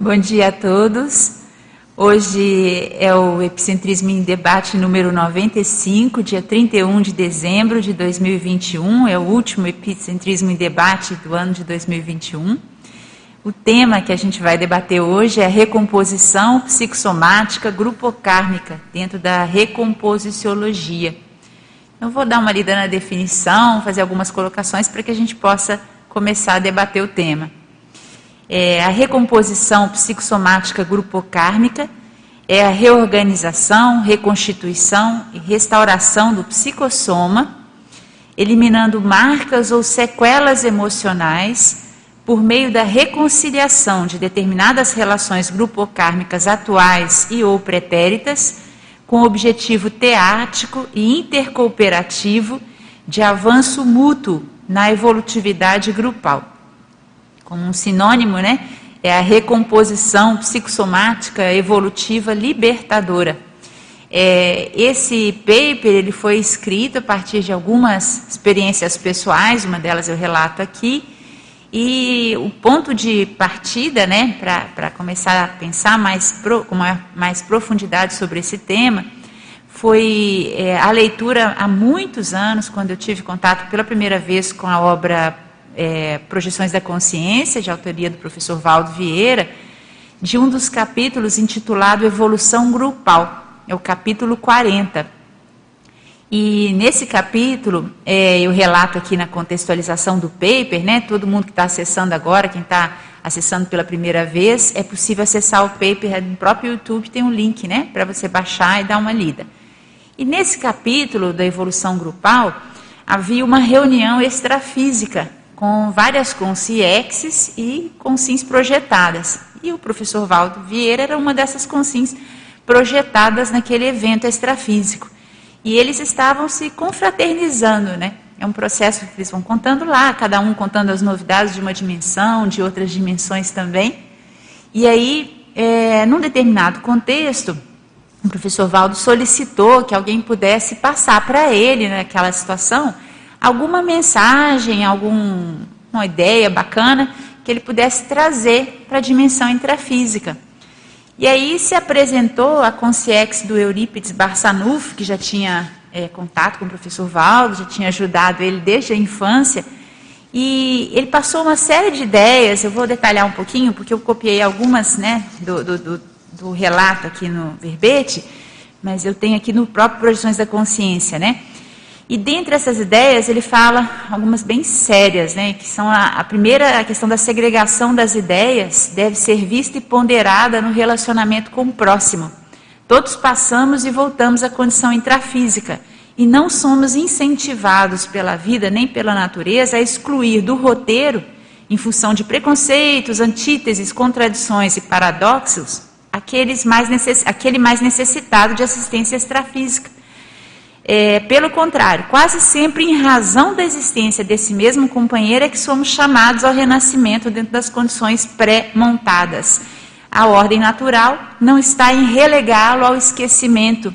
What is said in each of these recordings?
Bom dia a todos. Hoje é o Epicentrismo em Debate número 95, dia 31 de dezembro de 2021. É o último Epicentrismo em Debate do ano de 2021. O tema que a gente vai debater hoje é a recomposição psicossomática grupocármica dentro da recomposiciologia. Eu vou dar uma lida na definição, fazer algumas colocações para que a gente possa começar a debater o tema. É, a recomposição psicossomática grupocármica é a reorganização, reconstituição e restauração do psicossoma, eliminando marcas ou sequelas emocionais por meio da reconciliação de determinadas relações grupocármicas atuais e ou pretéritas, com objetivo teático e intercooperativo de avanço mútuo na evolutividade grupal como um sinônimo, né? É a recomposição psicossomática evolutiva libertadora. É, esse paper ele foi escrito a partir de algumas experiências pessoais, uma delas eu relato aqui, e o ponto de partida, né, para começar a pensar mais pro, com mais profundidade sobre esse tema, foi é, a leitura há muitos anos, quando eu tive contato pela primeira vez com a obra é, Projeções da Consciência, de autoria do professor Valdo Vieira, de um dos capítulos intitulado Evolução Grupal, é o capítulo 40. E nesse capítulo, é, eu relato aqui na contextualização do paper, né, todo mundo que está acessando agora, quem está acessando pela primeira vez, é possível acessar o paper no próprio YouTube, tem um link né, para você baixar e dar uma lida. E nesse capítulo da evolução grupal, havia uma reunião extrafísica com várias consciexes e consins projetadas. E o professor Valdo Vieira era uma dessas consins projetadas naquele evento extrafísico. E eles estavam se confraternizando, né? É um processo que eles vão contando lá, cada um contando as novidades de uma dimensão, de outras dimensões também. E aí, é, num determinado contexto, o professor Valdo solicitou que alguém pudesse passar para ele naquela situação alguma mensagem, alguma ideia bacana que ele pudesse trazer para a dimensão intrafísica. E aí se apresentou a consciex do Eurípides Barçanuf, que já tinha é, contato com o professor Valdo, já tinha ajudado ele desde a infância, e ele passou uma série de ideias, eu vou detalhar um pouquinho, porque eu copiei algumas né, do, do, do, do relato aqui no verbete, mas eu tenho aqui no próprio Projeções da Consciência, né? E dentre essas ideias, ele fala algumas bem sérias, né, que são a, a, primeira, a questão da segregação das ideias deve ser vista e ponderada no relacionamento com o próximo. Todos passamos e voltamos à condição intrafísica e não somos incentivados pela vida nem pela natureza a excluir do roteiro, em função de preconceitos, antíteses, contradições e paradoxos, aqueles mais aquele mais necessitado de assistência extrafísica é, pelo contrário, quase sempre em razão da existência desse mesmo companheiro é que somos chamados ao renascimento dentro das condições pré-montadas. A ordem natural não está em relegá-lo ao esquecimento,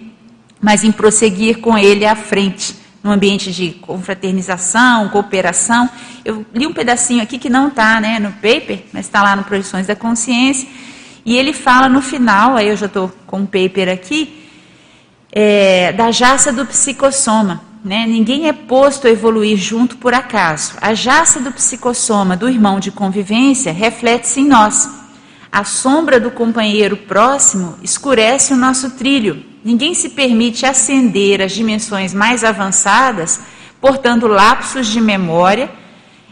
mas em prosseguir com ele à frente, num ambiente de confraternização, cooperação. Eu li um pedacinho aqui que não está né, no paper, mas está lá no Projeções da Consciência, e ele fala no final, aí eu já estou com o paper aqui, é, da jaça do psicossoma. Né? Ninguém é posto a evoluir junto por acaso. A jaça do psicossoma do irmão de convivência reflete-se em nós. A sombra do companheiro próximo escurece o nosso trilho. Ninguém se permite ascender às dimensões mais avançadas, portando lapsos de memória,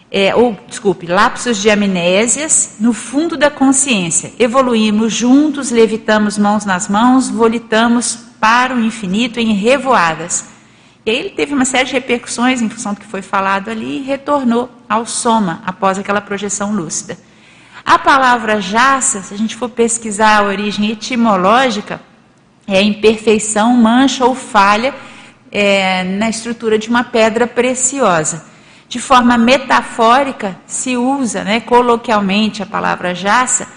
é, ou, desculpe, lapsos de amnésias no fundo da consciência. Evoluímos juntos, levitamos mãos nas mãos, volitamos para o infinito em revoadas. E aí ele teve uma série de repercussões em função do que foi falado ali e retornou ao soma após aquela projeção lúcida. A palavra jaça, se a gente for pesquisar a origem etimológica, é imperfeição, mancha ou falha é, na estrutura de uma pedra preciosa. De forma metafórica, se usa né, coloquialmente a palavra jaça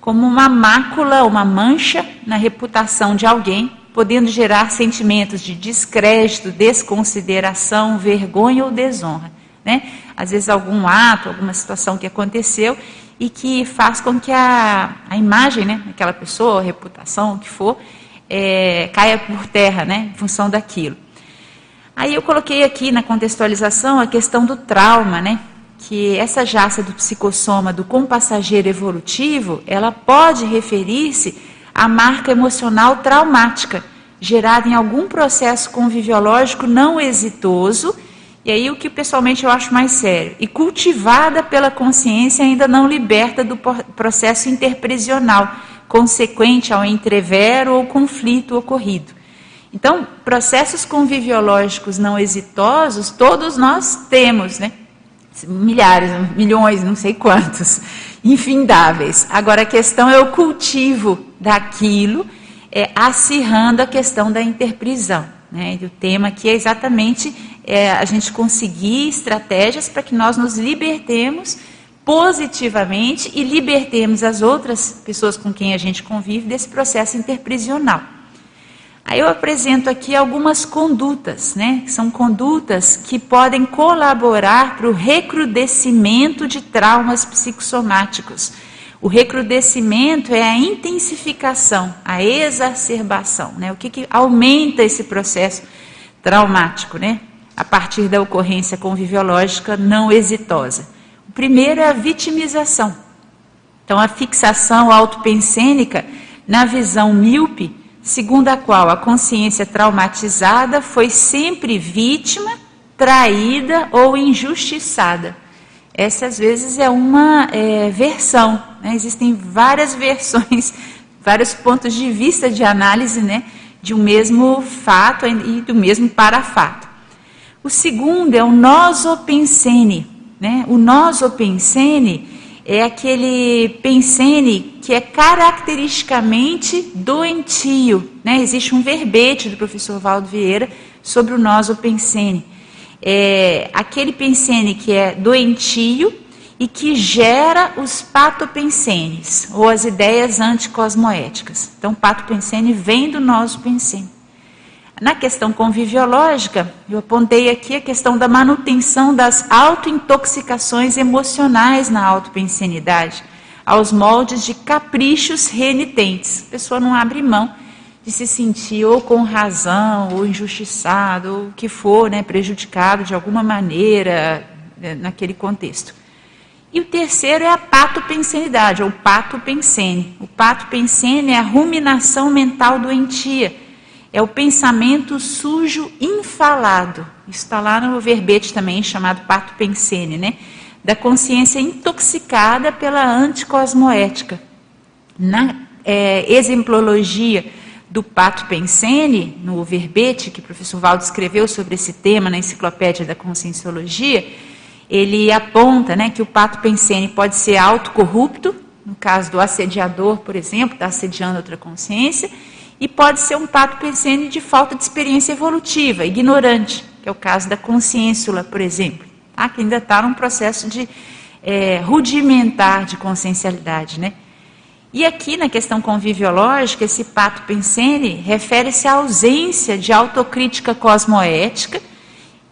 como uma mácula, uma mancha na reputação de alguém podendo gerar sentimentos de descrédito, desconsideração, vergonha ou desonra. Né? Às vezes algum ato, alguma situação que aconteceu e que faz com que a, a imagem, né, daquela pessoa, a reputação, o que for, é, caia por terra, né, em função daquilo. Aí eu coloquei aqui na contextualização a questão do trauma, né, que essa jaça do psicossoma do compassageiro evolutivo, ela pode referir-se à marca emocional traumática, gerada em algum processo conviviológico não exitoso, e aí o que pessoalmente eu acho mais sério, e cultivada pela consciência ainda não liberta do processo interprisional, consequente ao entrevero ou conflito ocorrido. Então, processos conviviológicos não exitosos, todos nós temos, né? milhares, milhões, não sei quantos, infindáveis. Agora a questão é o cultivo daquilo, é, acirrando a questão da interprisão. Né? E o tema aqui é exatamente é, a gente conseguir estratégias para que nós nos libertemos positivamente e libertemos as outras pessoas com quem a gente convive desse processo interprisional. Aí eu apresento aqui algumas condutas, né? São condutas que podem colaborar para o recrudescimento de traumas psicossomáticos. O recrudescimento é a intensificação, a exacerbação, né? O que, que aumenta esse processo traumático, né? A partir da ocorrência conviviológica não exitosa. O primeiro é a vitimização. Então, a fixação autopensênica na visão míope segundo a qual a consciência traumatizada foi sempre vítima, traída ou injustiçada. Essa, às vezes, é uma é, versão. Né? Existem várias versões, vários pontos de vista de análise né, de um mesmo fato e do mesmo parafato. O segundo é o nosopensene. Né? O nosopensene é aquele pensene que é caracteristicamente doentio. Né? Existe um verbete do professor Valdo Vieira sobre o nosopensene. É aquele pensene que é doentio e que gera os patopensenes, ou as ideias anticosmoéticas. Então, patopensene vem do nosopensene. Na questão conviviológica, eu apontei aqui a questão da manutenção das autointoxicações emocionais na autopensenidade, aos moldes de caprichos renitentes. A pessoa não abre mão de se sentir ou com razão, ou injustiçado, ou o que for, né, prejudicado de alguma maneira né, naquele contexto. E o terceiro é a patopensenidade, ou patopensene. O patopensene é a ruminação mental doentia é o pensamento sujo infalado. está lá no verbete também, chamado pato pensene, né? Da consciência intoxicada pela anticosmoética. Na é, exemplologia do pato pensene, no verbete que o professor Valdo escreveu sobre esse tema na enciclopédia da conscienciologia, ele aponta né, que o pato pensene pode ser autocorrupto, no caso do assediador, por exemplo, está assediando outra consciência, e pode ser um pato pensene de falta de experiência evolutiva, ignorante, que é o caso da consciência, por exemplo, tá? que ainda está num processo de é, rudimentar de consciencialidade. Né? E aqui na questão conviviológica, esse pato pensene refere-se à ausência de autocrítica cosmoética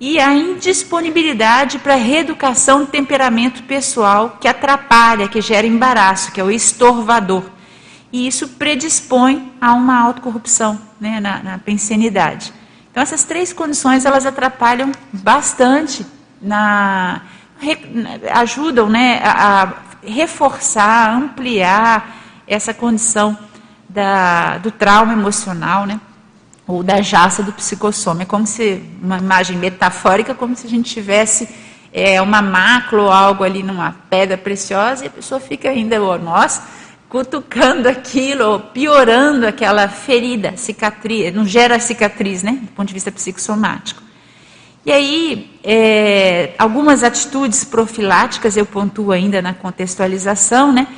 e à indisponibilidade para reeducação do temperamento pessoal que atrapalha, que gera embaraço, que é o estorvador e isso predispõe a uma autocorrupção né, na, na pensenidade. Então essas três condições elas atrapalham bastante na, ajudam né, a, a reforçar, ampliar essa condição da, do trauma emocional, né, ou da jaça do psicossoma. É como se, uma imagem metafórica, como se a gente tivesse é, uma mácula ou algo ali numa pedra preciosa e a pessoa fica ainda, oh, nossa, cutucando aquilo, piorando aquela ferida, cicatriz, não gera cicatriz, né, do ponto de vista psicossomático. E aí, é, algumas atitudes profiláticas eu pontuo ainda na contextualização, né,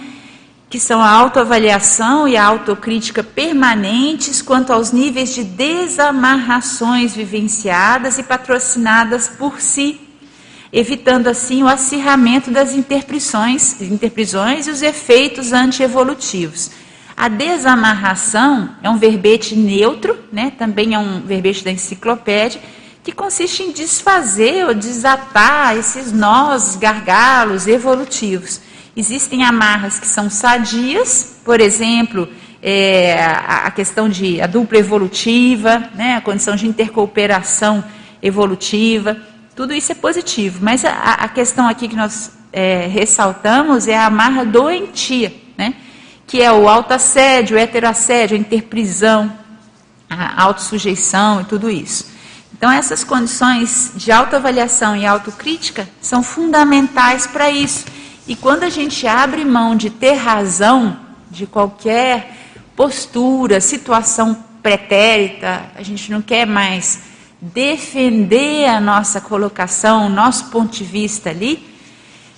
que são a autoavaliação e a autocrítica permanentes quanto aos níveis de desamarrações vivenciadas e patrocinadas por si evitando assim o acirramento das interprisões, interprisões e os efeitos antievolutivos. A desamarração é um verbete neutro, né, também é um verbete da enciclopédia, que consiste em desfazer ou desatar esses nós, gargalos evolutivos. Existem amarras que são sadias, por exemplo, é, a, questão de a dupla evolutiva, né, a condição de intercooperação evolutiva, tudo isso é positivo. Mas a, a questão aqui que nós é, ressaltamos é a amarra doentia, né, que é o autoassédio, o heteroassédio, a interprisão, a autossujeição e tudo isso. Então, essas condições de autoavaliação e autocrítica são fundamentais para isso. E quando a gente abre mão de ter razão de qualquer postura, situação pretérita, a gente não quer mais defender a nossa colocação, o nosso ponto de vista ali,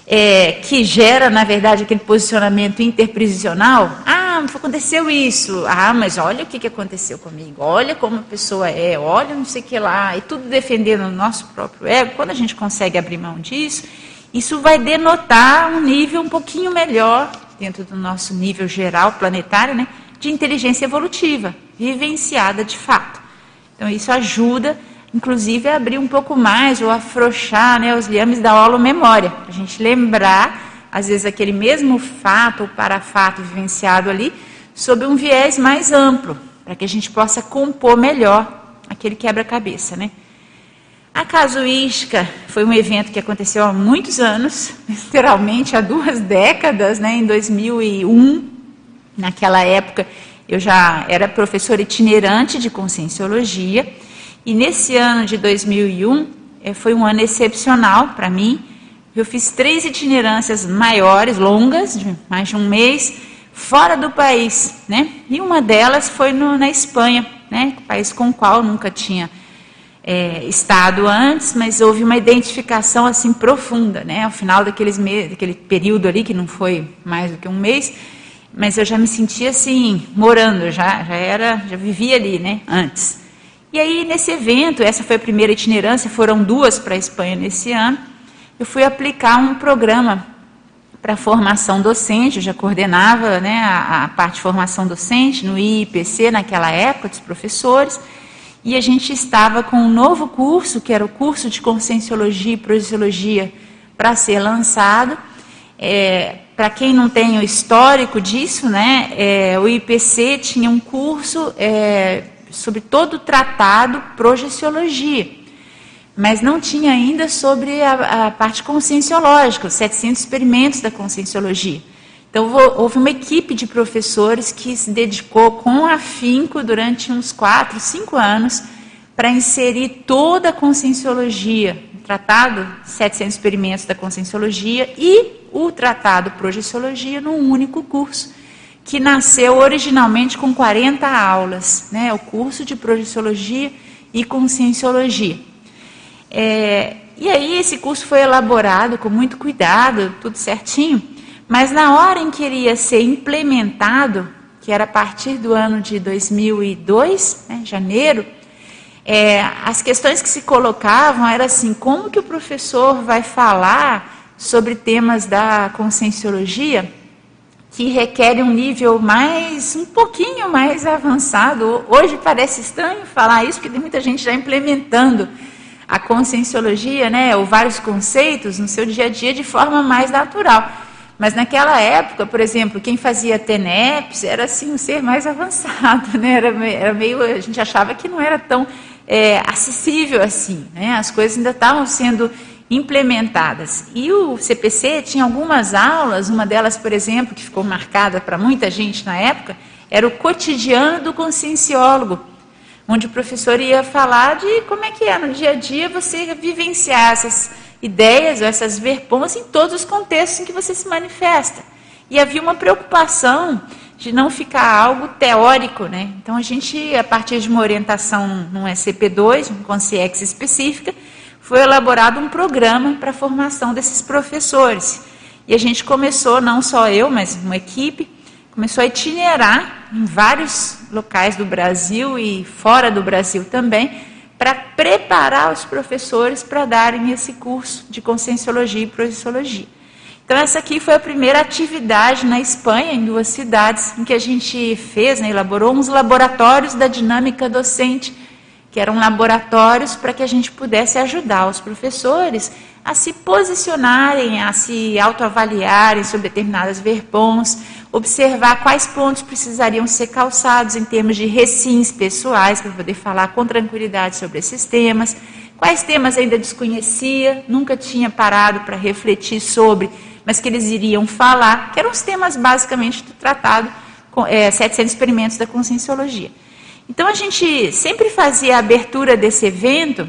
é, que gera, na verdade, aquele posicionamento interprisional. Ah, aconteceu isso. Ah, mas olha o que, aconteceu comigo. Olha como a pessoa é. Olha não sei o que lá. E tudo defendendo o nosso próprio ego. Quando a gente consegue abrir mão disso, isso vai denotar um nível um pouquinho melhor, dentro do nosso nível geral planetário, né, de inteligência evolutiva, vivenciada de fato. Então, isso ajuda inclusive abrir um pouco mais ou afrouxar né, os liames da holomemória. A gente lembrar, às vezes, aquele mesmo fato ou parafato vivenciado ali, sob um viés mais amplo, para que a gente possa compor melhor aquele quebra-cabeça. Né? A casuística foi um evento que aconteceu há muitos anos, literalmente há duas décadas, né, em 2001. Naquela época, eu já era professora itinerante de conscienciologia e nesse ano de 2001, eh, foi um ano excepcional para mim. Eu fiz três itinerâncias maiores, longas, de mais de um mês, fora do país, né? E uma delas foi no, na Espanha, né? País com o qual nunca tinha é, estado antes, mas houve uma identificação assim profunda, né? Ao final daqueles meses, daquele período ali que não foi mais do que um mês, mas eu já me sentia assim morando, já já era, já vivia ali, né? Antes. E aí, nesse evento, essa foi a primeira itinerância, foram duas para a Espanha nesse ano, eu fui aplicar um programa para formação docente, eu já coordenava né, a, a, parte de formação docente no IPC naquela época, dos professores, e a gente estava com um novo curso, que era o curso de Conscienciologia e Projeciologia, para ser lançado. É, para quem não tem o histórico disso, né, é, o IPC tinha um curso é, sobre todo o tratado projeciologia, mas não tinha ainda sobre a, a parte conscienciológica, os 700 experimentos da conscienciologia. Então, houve uma equipe de professores que se dedicou com afinco durante uns 4, 5 anos para inserir toda a conscienciologia, o tratado 700 experimentos da conscienciologia e o tratado projeciologia num único curso que nasceu originalmente com 40 aulas, né, o curso de projeciologia e conscienciologia. É, e aí esse curso foi elaborado com muito cuidado, tudo certinho, mas na hora em que iria ser implementado, que era a partir do ano de 2002, né, janeiro, é, as questões que se colocavam eram assim, como que o professor vai falar sobre temas da conscienciologia que requer um nível mais, um pouquinho mais avançado. Hoje parece estranho falar isso, porque tem muita gente já implementando a conscienciologia, né, ou vários conceitos no seu dia a dia de forma mais natural. Mas naquela época, por exemplo, quem fazia TENEPS era assim um ser mais avançado, né? Era, era meio, a gente achava que não era tão é, acessível assim, né? As coisas ainda estavam sendo implementadas. E o CPC tinha algumas aulas, uma delas, por exemplo, que ficou marcada para muita gente na época, era o cotidiano do conscienciólogo, onde o professor ia falar de como é que é no dia a dia você vivenciar essas ideias ou essas verpons em todos os contextos em que você se manifesta. E havia uma preocupação de não ficar algo teórico, né? Então a gente, a partir de uma orientação num SCP-2, um consciex específica, foi elaborado um programa para a formação desses professores. E a gente começou, não só eu, mas uma equipe, começou a itinerar em vários locais do Brasil e fora do Brasil também, para preparar os professores para darem esse curso de conscienciologia e projeciologia. Então, essa aqui foi a primeira atividade na Espanha, em duas cidades, em que a gente fez, né, elaborou uns laboratórios da dinâmica docente que eram laboratórios para que a gente pudesse ajudar os professores a se posicionarem, a se autoavaliarem sobre determinadas verpons, observar quais pontos precisariam ser calçados em termos de recins pessoais, para poder falar com tranquilidade sobre esses temas, quais temas ainda desconhecia, nunca tinha parado para refletir sobre, mas que eles iriam falar, que eram os temas basicamente do tratado é, 700 Experimentos da Conscienciologia. Então a gente sempre fazia a abertura desse evento,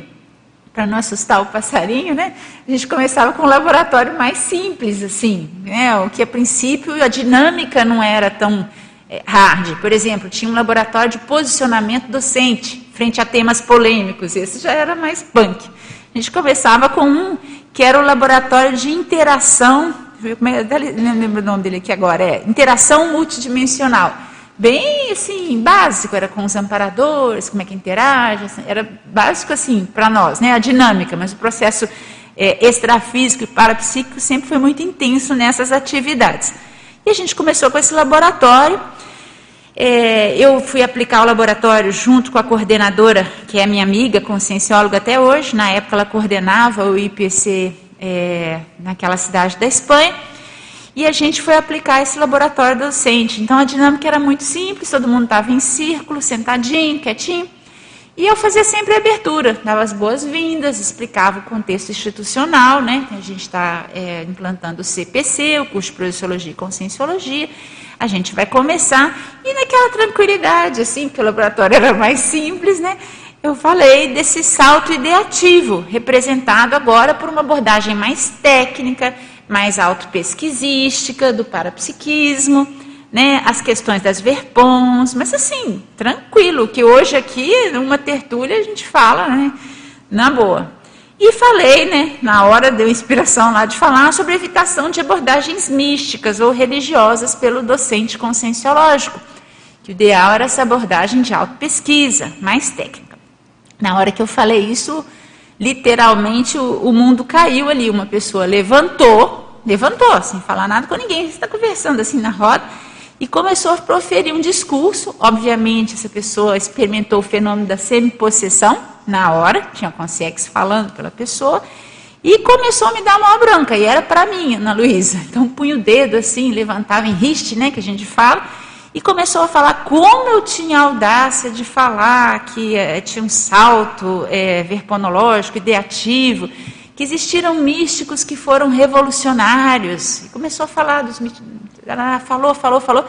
para não assustar o passarinho, né? A gente começava com um laboratório mais simples, assim, né? O que a princípio a dinâmica não era tão é, hard. Por exemplo, tinha um laboratório de posicionamento docente frente a temas polêmicos. Esse já era mais punk. A gente começava com um que era o laboratório de interação. É, não lembro o nome dele aqui agora. É interação multidimensional bem assim, básico, era com os amparadores, como é que interage, assim, era básico assim para nós, né, a dinâmica, mas o processo é, extrafísico e parapsíquico sempre foi muito intenso nessas atividades. E a gente começou com esse laboratório. É, eu fui aplicar o laboratório junto com a coordenadora, que é minha amiga, consciencióloga até hoje. Na época ela coordenava o IPC é, naquela cidade da Espanha e a gente foi aplicar esse laboratório docente. Então a dinâmica era muito simples, todo mundo estava em círculo, sentadinho, quietinho. E eu fazia sempre a abertura, dava as boas-vindas, explicava o contexto institucional, né? A gente está é, implantando o CPC, o curso de Projeciologia e Conscienciologia. A gente vai começar, e naquela tranquilidade, assim, porque o laboratório era mais simples, né? Eu falei desse salto ideativo, representado agora por uma abordagem mais técnica, mais autopesquisística, do parapsiquismo, né, as questões das verpons, mas assim, tranquilo, que hoje aqui, numa tertúlia, a gente fala, né, na boa. E falei, né, na hora deu inspiração lá de falar sobre evitação de abordagens místicas ou religiosas pelo docente conscienciológico, que o ideal era essa abordagem de autopesquisa, mais técnica. Na hora que eu falei isso, literalmente o, o, mundo caiu ali. Uma pessoa levantou, levantou, sem falar nada com ninguém, você está conversando assim na roda, e começou a proferir um discurso. Obviamente, essa pessoa experimentou o fenômeno da semipossessão na hora, tinha consciência falando pela pessoa, e começou a me dar uma branca, e era para mim, Ana Luísa. Então, punha o dedo assim, levantava em riste, né, que a gente fala, e começou a falar como eu tinha audácia de falar que é, tinha um salto é, verponológico, ideativo, que existiram místicos que foram revolucionários. E começou a falar dos místicos. Falou, falou, falou.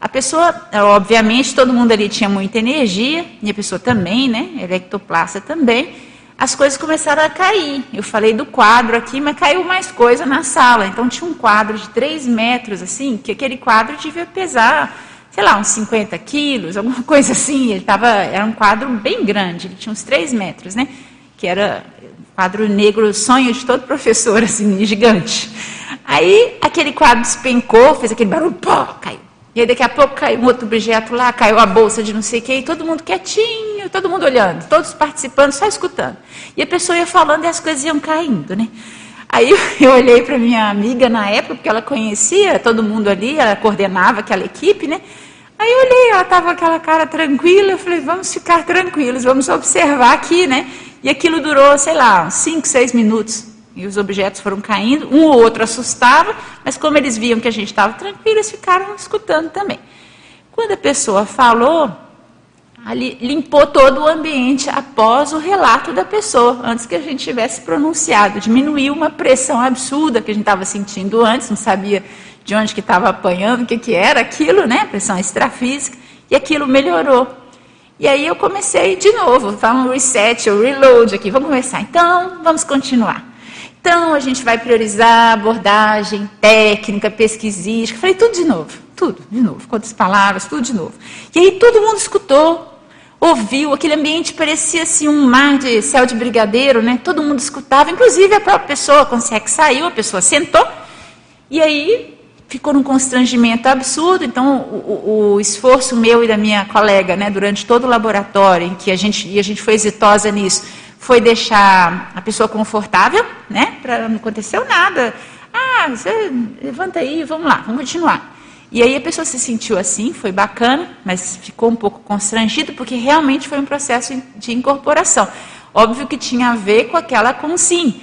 A pessoa, obviamente, todo mundo ali tinha muita energia, e a pessoa também, né? Electoplasta também. As coisas começaram a cair. Eu falei do quadro aqui, mas caiu mais coisa na sala. Então tinha um quadro de 3 metros, assim, que aquele quadro devia pesar sei lá, uns 50 quilos, alguma coisa assim. Ele tava, era um quadro bem grande, ele tinha uns 3 metros, né? Que era quadro negro, sonho de todo professor, assim, gigante. Aí aquele quadro despencou, fez aquele barulho, pô, caiu. E aí daqui a pouco caiu um outro objeto lá, caiu a bolsa de não sei o quê, e todo mundo quietinho, todo mundo olhando, todos participando, só escutando. E a pessoa ia falando e as coisas iam caindo, né? Aí eu olhei para minha amiga na época, porque ela conhecia todo mundo ali, ela coordenava aquela equipe, né? Aí eu olhei, ela estava com aquela cara tranquila, eu falei, vamos ficar tranquilos, vamos observar aqui, né? E aquilo durou, sei lá, uns 5, 6 minutos. E os objetos foram caindo, um ou outro assustava, mas como eles viam que a gente estava tranquilo, eles ficaram escutando também. Quando a pessoa falou, ali limpou todo o ambiente após o relato da pessoa, antes que a gente tivesse pronunciado. Diminuiu uma pressão absurda que a gente estava sentindo antes, não sabia de onde que estava apanhando, o que, que era aquilo, né? Pressão extrafísica, e aquilo melhorou. E aí eu comecei de novo, tá um reset, um reload aqui, vamos começar. Então, vamos continuar. Então, a gente vai priorizar abordagem, técnica, pesquisística. Falei tudo de novo, tudo de novo, quantas palavras, tudo de novo. E aí todo mundo escutou, ouviu, aquele ambiente parecia assim um mar de céu de brigadeiro, né? Todo mundo escutava, inclusive a própria pessoa, quando é que saiu, a pessoa sentou, e aí ficou num constrangimento absurdo. Então, o, o, esforço meu e da minha colega, né, durante todo o laboratório, em que a gente, e a gente foi exitosa nisso, foi deixar a pessoa confortável, né, para não acontecer nada. Ah, você levanta aí, vamos lá, vamos continuar. E aí a pessoa se sentiu assim, foi bacana, mas ficou um pouco constrangido, porque realmente foi um processo de incorporação. Óbvio que tinha a ver com aquela consim,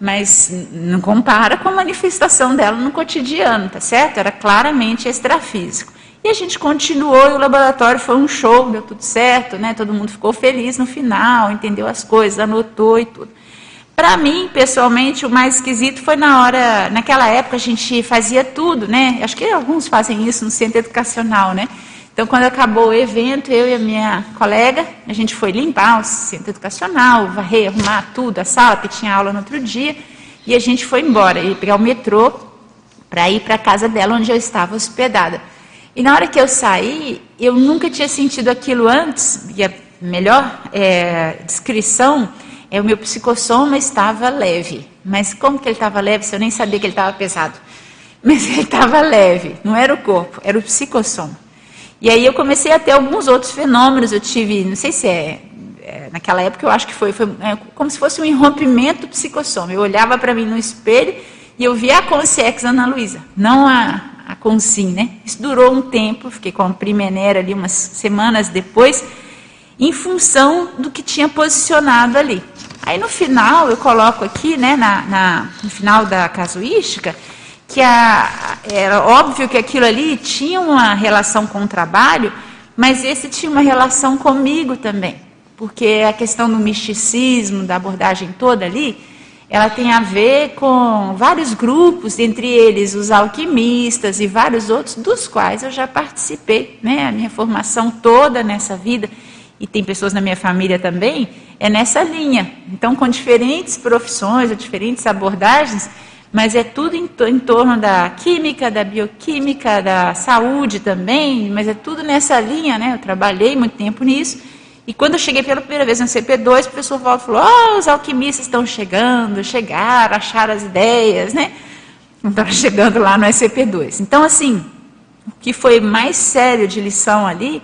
mas não compara com a manifestação dela no cotidiano, tá certo? Era claramente extrafísico. E a gente continuou e o laboratório foi um show, deu tudo certo, né? Todo mundo ficou feliz no final, entendeu as coisas, anotou e tudo. Para mim, pessoalmente, o mais esquisito foi na hora, naquela época a gente fazia tudo, né? Acho que alguns fazem isso no centro educacional, né? Então, quando acabou o evento, eu e a minha colega, a gente foi limpar o centro educacional, varrer, arrumar tudo, a sala, porque tinha aula no outro dia, e a gente foi embora, e pegar o metrô para ir para a casa dela, onde eu estava hospedada. E na hora que eu saí, eu nunca tinha sentido aquilo antes, e a melhor é, descrição é, o meu psicossoma estava leve. Mas como que ele estava leve se eu nem sabia que ele estava pesado? Mas ele estava leve, não era o corpo, era o psicossoma. E aí eu comecei a ter alguns outros fenômenos. Eu tive, não sei se é, é naquela época eu acho que foi, foi é, como se fosse um irrompimento psicossoma. Eu olhava para mim no espelho e eu via a consciência Ana Luísa, não a, a consim, né? Isso durou um tempo, fiquei com a primeira ali umas semanas depois, em função do que tinha posicionado ali. Aí no final, eu coloco aqui, né, na, na no final da casuística, que a, era óbvio que aquilo ali tinha uma relação com o trabalho, mas esse tinha uma relação comigo também. Porque a questão do misticismo, da abordagem toda ali, ela tem a ver com vários grupos, entre eles os alquimistas e vários outros, dos quais eu já participei, né? A minha formação toda nessa vida, e tem pessoas na minha família também, é nessa linha. Então, com diferentes profissões, diferentes abordagens, mas é tudo em, em, torno da química, da bioquímica, da saúde também, mas é tudo nessa linha, né? Eu trabalhei muito tempo nisso. E quando eu cheguei pela primeira vez no CP2, o professor Waldo falou: oh, os alquimistas estão chegando, chegaram, acharam as ideias, né? Estava chegando lá no SCP2. Então, assim, o que foi mais sério de lição ali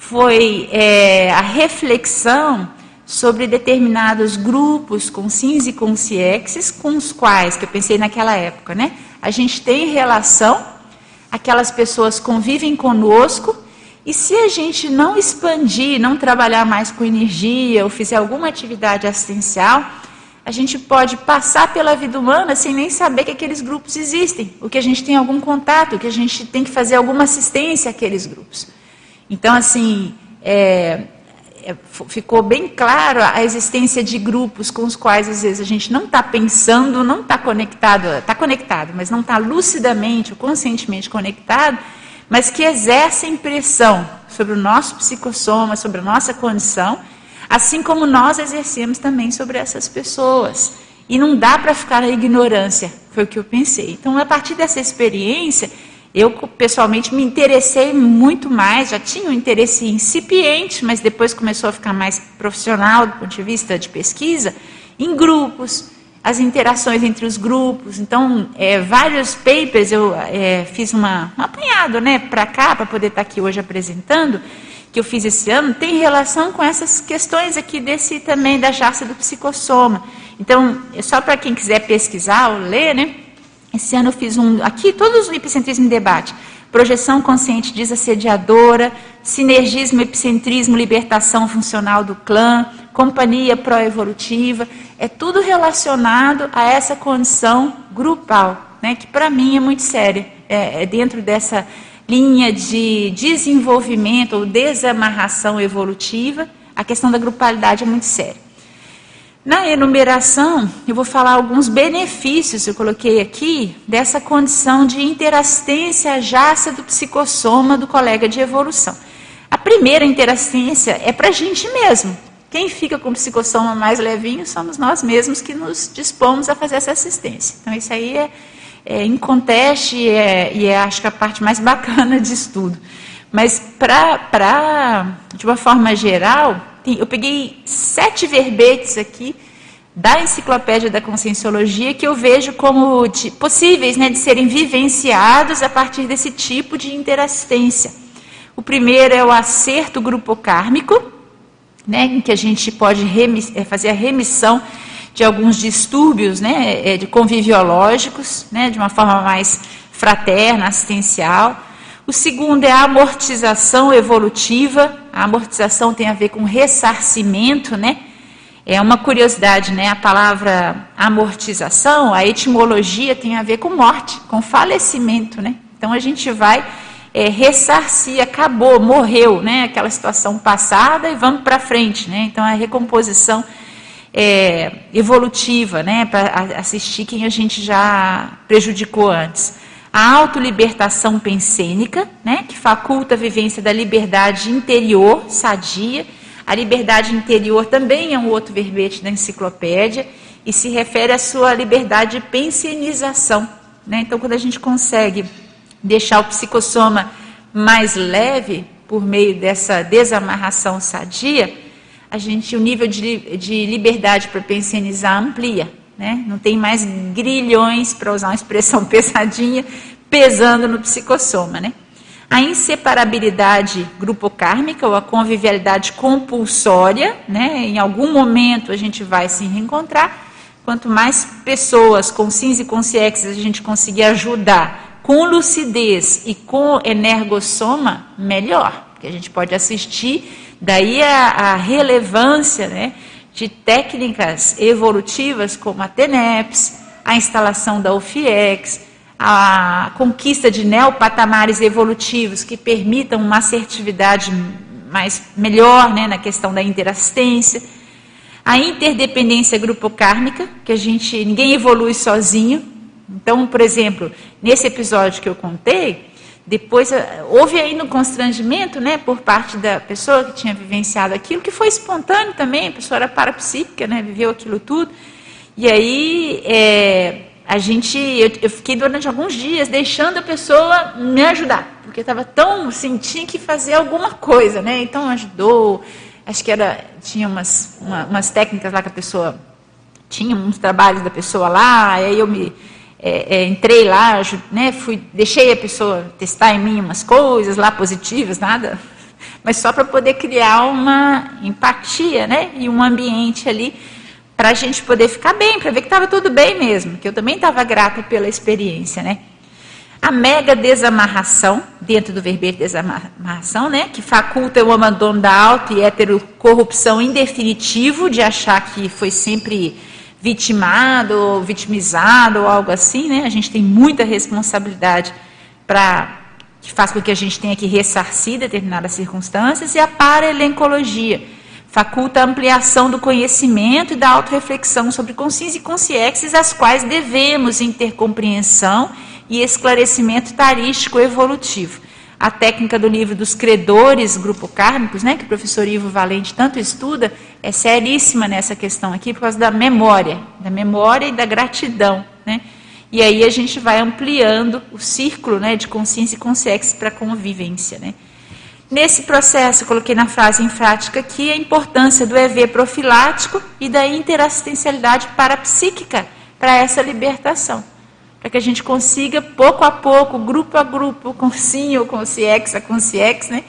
foi é, a reflexão sobre determinados grupos com sims e com ciexes, com os quais, que eu pensei naquela época, né? A gente tem relação, aquelas pessoas convivem conosco, e se a gente não expandir, não trabalhar mais com energia, ou fizer alguma atividade assistencial, a gente pode passar pela vida humana sem nem saber que aqueles grupos existem, ou que a gente tem algum contato, que a gente tem que fazer alguma assistência àqueles grupos. Então, assim, é, é, ficou bem claro a existência de grupos com os quais às vezes a gente não está pensando, não está conectado, está conectado, mas não está lucidamente ou conscientemente conectado, mas que exercem pressão sobre o nosso psicossoma, sobre a nossa condição, assim como nós exercemos também sobre essas pessoas. E não dá para ficar na ignorância, foi o que eu pensei. Então, a partir dessa experiência, eu, pessoalmente, me interessei muito mais, já tinha um interesse incipiente, mas depois começou a ficar mais profissional do ponto de vista de pesquisa, em grupos, as interações entre os grupos. Então, é, vários papers, eu é, fiz uma, um apanhado né, para cá, para poder estar aqui hoje apresentando, que eu fiz esse ano, tem relação com essas questões aqui desse também da jaça do psicossoma. Então, é só para quem quiser pesquisar ou ler, né? Esse ano eu fiz um, aqui, todos os epicentrismo em debate. Projeção consciente desassediadora, sinergismo, epicentrismo, libertação funcional do clã, companhia pró-evolutiva. É tudo relacionado a essa condição grupal, né, que para mim é muito séria. É, é dentro dessa linha de desenvolvimento ou desamarração evolutiva, a questão da grupalidade é muito séria. Na enumeração, eu vou falar alguns benefícios, eu coloquei aqui, dessa condição de interassistência jaça do psicossoma do colega de evolução. A primeira interassistência é para a gente mesmo. Quem fica com o psicossoma mais levinho somos nós mesmos que nos dispomos a fazer essa assistência. Então, isso aí é, é inconteste é, e é, acho que, a parte mais bacana de estudo. Mas, pra, pra, de uma forma geral, eu peguei sete verbetes aqui da enciclopédia da conscienciologia que eu vejo como de, possíveis né, de serem vivenciados a partir desse tipo de interassistência. O primeiro é o acerto grupo kármico, né, em que a gente pode é, fazer a remissão de alguns distúrbios né, é, de conviviológicos, né, de uma forma mais fraterna, assistencial. O segundo é a amortização evolutiva. A amortização tem a ver com ressarcimento, né? É uma curiosidade, né? A palavra amortização, a etimologia tem a ver com morte, com falecimento, né? Então a gente vai é, ressarcir, acabou, morreu, né? Aquela situação passada e vamos para frente, né? Então a recomposição é, evolutiva, né? Para assistir quem a gente já prejudicou antes. A autolibertação pensênica, né? Que faculta a vivência da liberdade interior, sadia. A liberdade interior também é um outro verbete da enciclopédia e se refere à sua liberdade de pensenização. Né? Então, quando a gente consegue deixar o psicossoma mais leve por meio dessa desamarração sadia, a gente o nível de, de liberdade para pensionizar amplia, né? Não tem mais grilhões, para usar uma expressão pesadinha, pesando no psicossoma, né? A inseparabilidade grupocármica ou a convivialidade compulsória, né? Em algum momento a gente vai se reencontrar. Quanto mais pessoas com SINs e com CIEX a gente conseguir ajudar com lucidez e com energossoma, melhor. Porque a gente pode assistir, daí a, a relevância né, de técnicas evolutivas como a TENEPS, a instalação da UFIEX, a conquista de neopatamares evolutivos que permitam uma assertividade mais melhor né, na questão da interassistência, a interdependência grupocármica, que a gente ninguém evolui sozinho, então, por exemplo, nesse episódio que eu contei, depois eh, houve ainda um constrangimento, né, por parte da pessoa que tinha vivenciado aquilo, que foi espontâneo também, a pessoa era parapsíquica, né, viveu aquilo tudo. E aí é, a gente, eu, eu, fiquei durante alguns dias deixando a pessoa me ajudar, porque estava tão, assim, tinha que fazer alguma coisa, né? Então ajudou, acho que era, tinha umas, uma, umas técnicas lá que a pessoa tinha uns trabalhos da pessoa lá, aí eu me é, é, entrei lá, né, fui, deixei a pessoa testar em mim umas coisas lá positivas, nada, mas só para poder criar uma empatia, né, e um ambiente ali para a gente poder ficar bem, para ver que estava tudo bem mesmo, que eu também estava grata pela experiência, né. A mega desamarração, dentro do verbete desamarração, né, que faculta o abandono da auto e heterocorrupção em definitivo, de achar que foi sempre vitimado ou vitimizado ou algo assim, né? A gente tem muita responsabilidade para que faz com que a gente tenha que ressarcir determinadas circunstâncias e a paralencologia faculta a ampliação do conhecimento e da autorreflexão sobre consciência e consciências as quais devemos intercompreensão e esclarecimento tarístico evolutivo a técnica do livro dos credores grupocármicos, né, que o professor Ivo Valente tanto estuda, é seríssima nessa questão aqui por causa da memória, da memória e da gratidão, né? E aí a gente vai ampliando o círculo, né, de consciência e consciência para convivência, né? Nesse processo, coloquei na frase enfática aqui a importância do EV profilático e da interassistencialidade parapsíquica para essa libertação para que a gente consiga, pouco a pouco, grupo a grupo, com sim ou com CIEX, a com CIEX, né?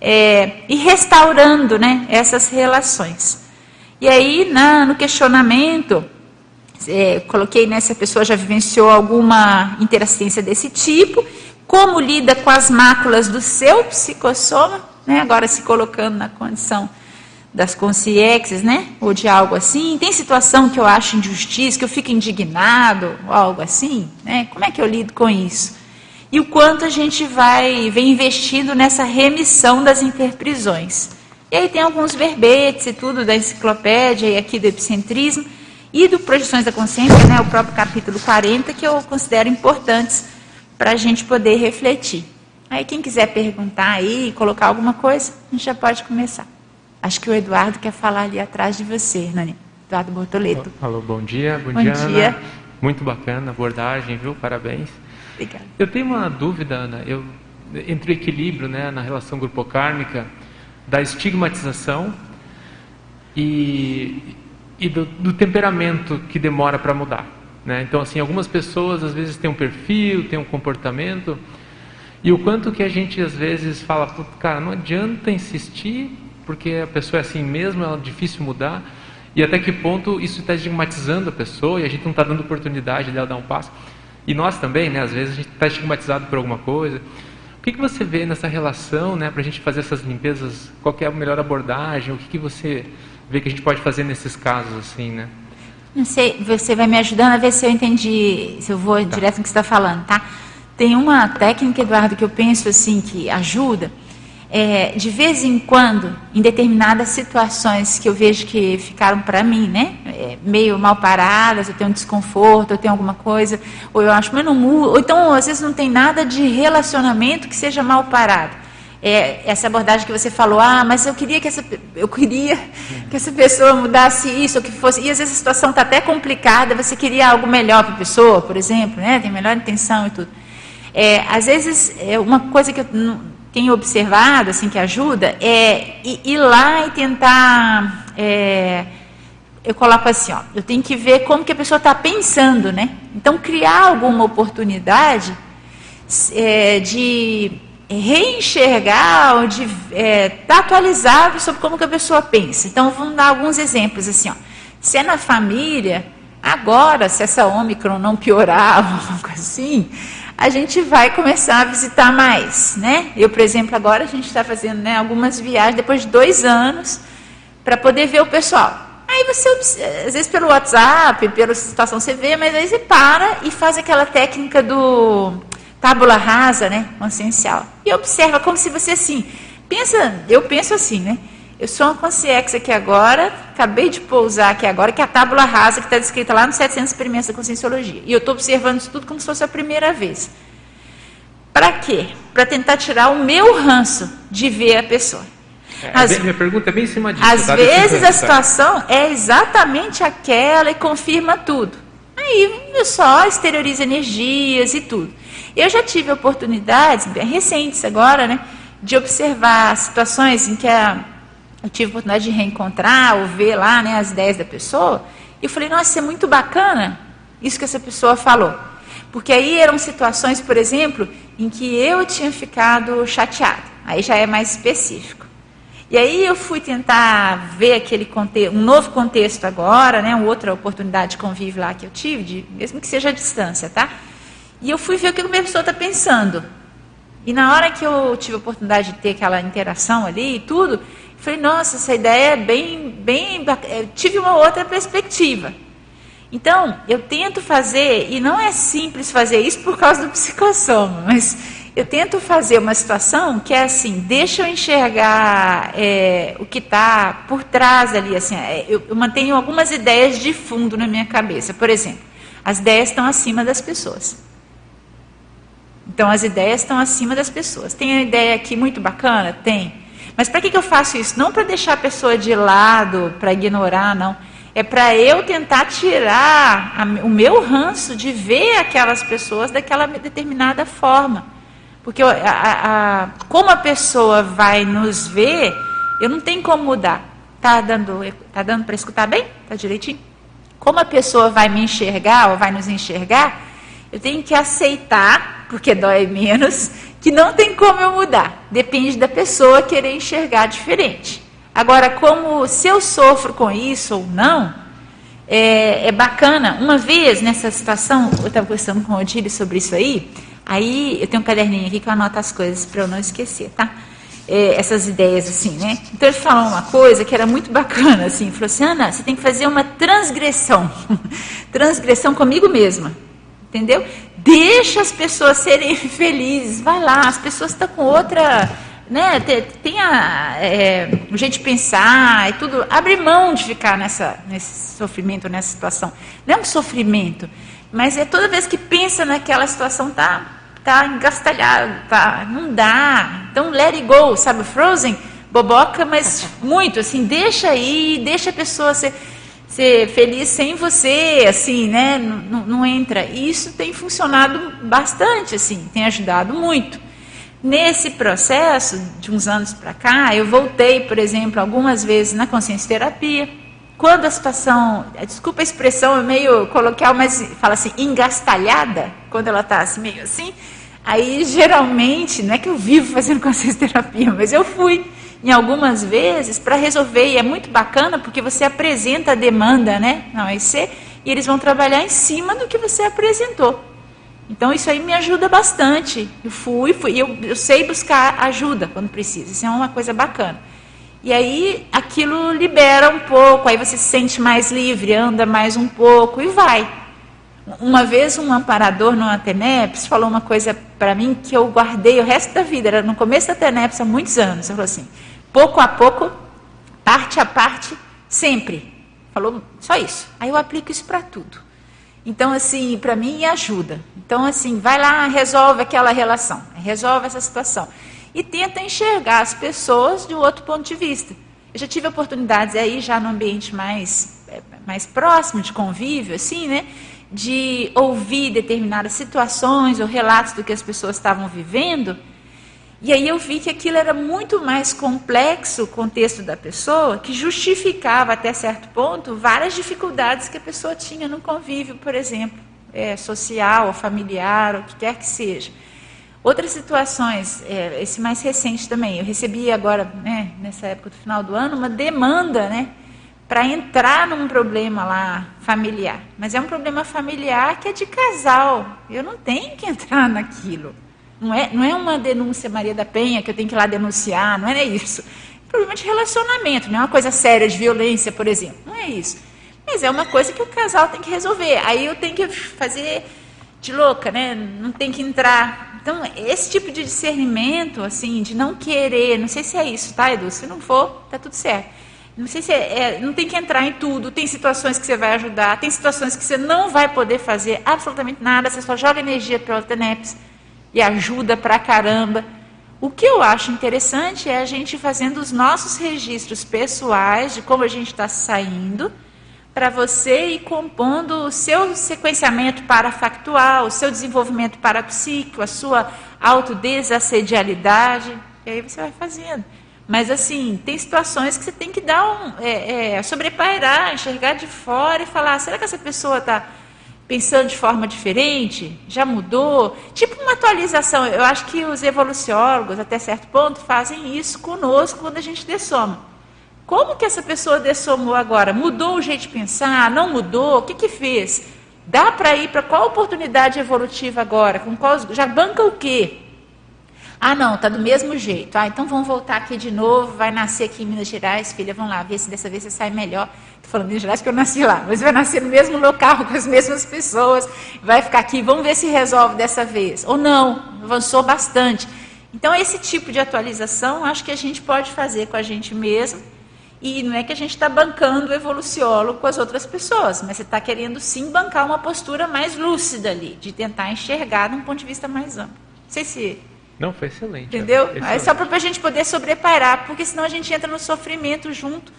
É, e restaurando né, essas relações. E aí, na, no questionamento, é, coloquei né, pessoa já vivenciou alguma interassistência desse tipo, como lida com as máculas do seu psicossoma, né, agora se colocando na condição das consciências, né? Ou de algo assim. Tem situação que eu acho injustiça, que eu fico indignado, ou algo assim, né? Como é que eu lido com isso? E o quanto a gente vai vem investindo nessa remissão das interprisões. E aí tem alguns verbetes e tudo da enciclopédia e aqui do epicentrismo e do Projeções da Consciência, né, o próprio capítulo 40, que eu considero importantes para a gente poder refletir. Aí quem quiser perguntar aí, colocar alguma coisa, a gente já pode começar. Acho que o Eduardo quer falar ali atrás de você, Nani. Eduardo Bortoleto. Alô, bom dia. Bom, bom dia, dia, Ana. Muito bacana a abordagem, viu? Parabéns. Obrigada. Eu tenho uma dúvida, Ana. Eu, entre o equilíbrio né, na relação grupocármica, da estigmatização e, e do, do temperamento que demora para mudar. Né? Então, assim, algumas pessoas às vezes têm um perfil, têm um comportamento, e o quanto que a gente às vezes fala, cara, não adianta insistir porque a pessoa é assim mesmo, é difícil mudar. E até que ponto isso está estigmatizando a pessoa e a gente não está dando oportunidade dela dar um passo. E nós também, né, às vezes a gente está estigmatizado por alguma coisa. O que, que você vê nessa relação, né, para a gente fazer essas limpezas? Qual é a melhor abordagem? O que, que você o que a gente pode fazer nesses casos assim, né? Não sei, você vai me ajudando a ver se eu entendi, se eu vou tá. direto no que você está falando, tá? Tem uma técnica, Eduardo, que eu penso assim que ajuda. É, de vez em quando, em determinadas situações que eu vejo que ficaram para mim, né, é, meio mal paradas, eu tenho um desconforto, eu tenho alguma coisa, ou eu acho, mas não mudo, ou então às vezes não tem nada de relacionamento que seja mal parado. É, essa abordagem que você falou, ah, mas eu queria que essa, eu queria que essa pessoa mudasse isso, ou que fosse, e às vezes a situação está até complicada, você queria algo melhor para a pessoa, por exemplo, né, tem melhor intenção e tudo. É, às vezes, é uma coisa que eu tenho observado, assim, que ajuda, é ir lá e tentar, é, eu coloco assim, ó, eu tenho que ver como que a pessoa está pensando, né? Então, criar alguma oportunidade é, de reenxergar ou de estar é, tá atualizado sobre como que a pessoa pensa. Então, vamos dar alguns exemplos assim, ó. Se é na família, agora, se essa Ômicron não piorar ou algo assim, a gente vai começar a visitar mais, né? Eu, por exemplo, agora a gente está fazendo né, algumas viagens depois de dois anos para poder ver o pessoal. Aí você, às vezes pelo WhatsApp, pela situação você vê, mas aí você para e faz aquela técnica do tábula rasa, né, consciencial. E observa como se você assim, pensa, eu penso assim, né? Eu sou uma consciência aqui agora, acabei de pousar aqui agora, que é a tábula rasa que está descrita lá nos 700 experimentos da conscienciologia. E eu estou observando isso tudo como se fosse a primeira vez. Para quê? Para tentar tirar o meu ranço de ver a pessoa. É, As, minha pergunta é bem em cima disso. Às tá? vezes a situação é exatamente aquela e confirma tudo. Aí eu só exterioriza energias e tudo. Eu já tive oportunidades, recentes agora, né, de observar situações em que a, eu tive a oportunidade de reencontrar ou ver lá né, as ideias da pessoa. E eu falei, nossa, isso é muito bacana isso que essa pessoa falou. Porque aí eram situações, por exemplo, em que eu tinha ficado chateada. Aí já é mais específico. E aí eu fui tentar ver aquele contexto, um novo contexto agora, né, uma outra oportunidade de convívio lá que eu tive, de, mesmo que seja à distância, tá? E eu fui ver o que a pessoa está pensando. E na hora que eu tive a oportunidade de ter aquela interação ali e tudo, falei, nossa, essa ideia é bem, bem, eu tive uma outra perspectiva. Então, eu tento fazer, e não é simples fazer isso por causa do psicossoma, mas eu tento fazer uma situação que é assim, deixa eu enxergar é, o que está por trás ali, assim, é, eu, eu mantenho algumas ideias de fundo na minha cabeça. Por exemplo, as ideias estão acima das pessoas. Então, as ideias estão acima das pessoas. Tem a ideia aqui muito bacana? Tem. Mas para que, que eu faço isso? Não para deixar a pessoa de lado, para ignorar, não. É para eu tentar tirar a, o meu ranço de ver aquelas pessoas daquela determinada forma. Porque a, a, como a pessoa vai nos ver, eu não tenho como mudar. Tá dando, tá dando para escutar bem? Tá direitinho? Como a pessoa vai me enxergar ou vai nos enxergar, eu tenho que aceitar, porque dói menos, que não tem como eu mudar. Depende da pessoa querer enxergar diferente. Agora, como se eu sofro com isso ou não, é, é bacana. Uma vez nessa situação, eu estava conversando com o Odílio sobre isso aí. Aí eu tenho um caderninho aqui que eu anoto as coisas para eu não esquecer, tá? É, essas ideias assim, né? Então ele falou uma coisa que era muito bacana, assim, falou assim, Ana, você tem que fazer uma transgressão, transgressão comigo mesma. Entendeu? Deixa as pessoas serem felizes. Vai lá, as pessoas estão com outra. Né, tem a, é, um jeito de pensar e tudo. Abre mão de ficar nessa, nesse sofrimento, nessa situação. Não é um sofrimento, mas é toda vez que pensa naquela situação, tá, tá engastalhado, tá, não dá. Então, let it go, sabe? Frozen, boboca, mas muito, assim, deixa aí, deixa a pessoa ser ser feliz sem você, assim, né? Não, não entra. E isso tem funcionado bastante, assim, tem ajudado muito. Nesse processo, de uns anos para cá, eu voltei, por exemplo, algumas vezes na consciência terapia. Quando a situação, desculpa a expressão, é meio coloquial, mas fala assim, engastalhada, quando ela está assim, meio assim, aí geralmente, não é que eu vivo fazendo consciência terapia, mas eu fui em algumas vezes para resolver, e é muito bacana porque você apresenta a demanda né, na OIC e eles vão trabalhar em cima do que você apresentou. Então isso aí me ajuda bastante. Eu fui, fui eu, eu sei buscar ajuda quando precisa. Isso é uma coisa bacana. E aí aquilo libera um pouco, aí você se sente mais livre, anda mais um pouco e vai. Uma vez um amparador no Ateneps falou uma coisa para mim que eu guardei o resto da vida, era no começo da Ateneps há muitos anos. Ele falou assim: pouco a pouco, parte a parte, sempre. Falou só isso. Aí eu aplico isso para tudo. Então, assim, para mim ajuda. Então, assim, vai lá, resolve aquela relação, resolve essa situação e tenta enxergar as pessoas de um outro ponto de vista. Eu já tive oportunidades aí, já no ambiente mais, é, mais próximo de convívio, assim, né? De ouvir determinadas situações ou relatos do que as pessoas estavam vivendo. E aí eu vi que aquilo era muito mais complexo, o contexto da pessoa, que justificava até certo ponto várias dificuldades que a pessoa tinha no convívio, por exemplo, é, social, ou familiar, ou o que quer que seja. Outras situações, é, esse mais recente também, eu recebi agora, né, nessa época do final do ano, uma demanda, né, para entrar num problema lá familiar. Mas é um problema familiar que é de casal. Eu não tenho que entrar naquilo. Não é, não é uma denúncia Maria da Penha que eu tenho que ir lá denunciar, não é isso. É problema de relacionamento, não é uma coisa séria de violência, por exemplo. Não é isso. Mas é uma coisa que o casal tem que resolver. Aí eu tenho que fazer de louca, né? Não tem que entrar então, esse tipo de discernimento, assim, de não querer, não sei se é isso, tá, Edu? Se não for, tá tudo certo. Não sei se é, é, não tem que entrar em tudo. Tem situações que você vai ajudar, tem situações que você não vai poder fazer absolutamente nada. Você só joga energia pelo TENEPS e ajuda pra caramba. O que eu acho interessante é a gente fazendo os nossos registros pessoais de como a gente está saindo para você ir compondo o seu sequenciamento parafactual, o seu desenvolvimento parapsíquico, a sua autodesassedialidade, e aí você vai fazendo. Mas assim, tem situações que você tem que dar um. É, é, sobrepairar, enxergar de fora e falar, será que essa pessoa está pensando de forma diferente? Já mudou? Tipo uma atualização. Eu acho que os evoluciólogos, até certo ponto, fazem isso conosco quando a gente dessoma. Como que essa pessoa dessomou agora? Mudou o jeito de pensar? Não mudou? O que, que fez? Dá para ir para qual oportunidade evolutiva agora? Com qual, já banca o quê? Ah, não, tá do mesmo jeito. Ah, então vamos voltar aqui de novo. Vai nascer aqui em Minas Gerais, filha. Vamos lá, ver se dessa vez você sai melhor. Estou falando Minas Gerais porque eu nasci lá, mas vai nascer no mesmo local, com as mesmas pessoas. Vai ficar aqui. Vamos ver se resolve dessa vez. Ou não, avançou bastante. Então, esse tipo de atualização, acho que a gente pode fazer com a gente mesmo e não é que a gente está bancando o evoluciólogo com as outras pessoas, mas você está querendo sim bancar uma postura mais lúcida ali, de tentar enxergar de um ponto de vista mais amplo. Não sei se. Não, foi excelente. Entendeu? Excelente. É só para a gente poder sobreparar, porque senão a gente entra no sofrimento junto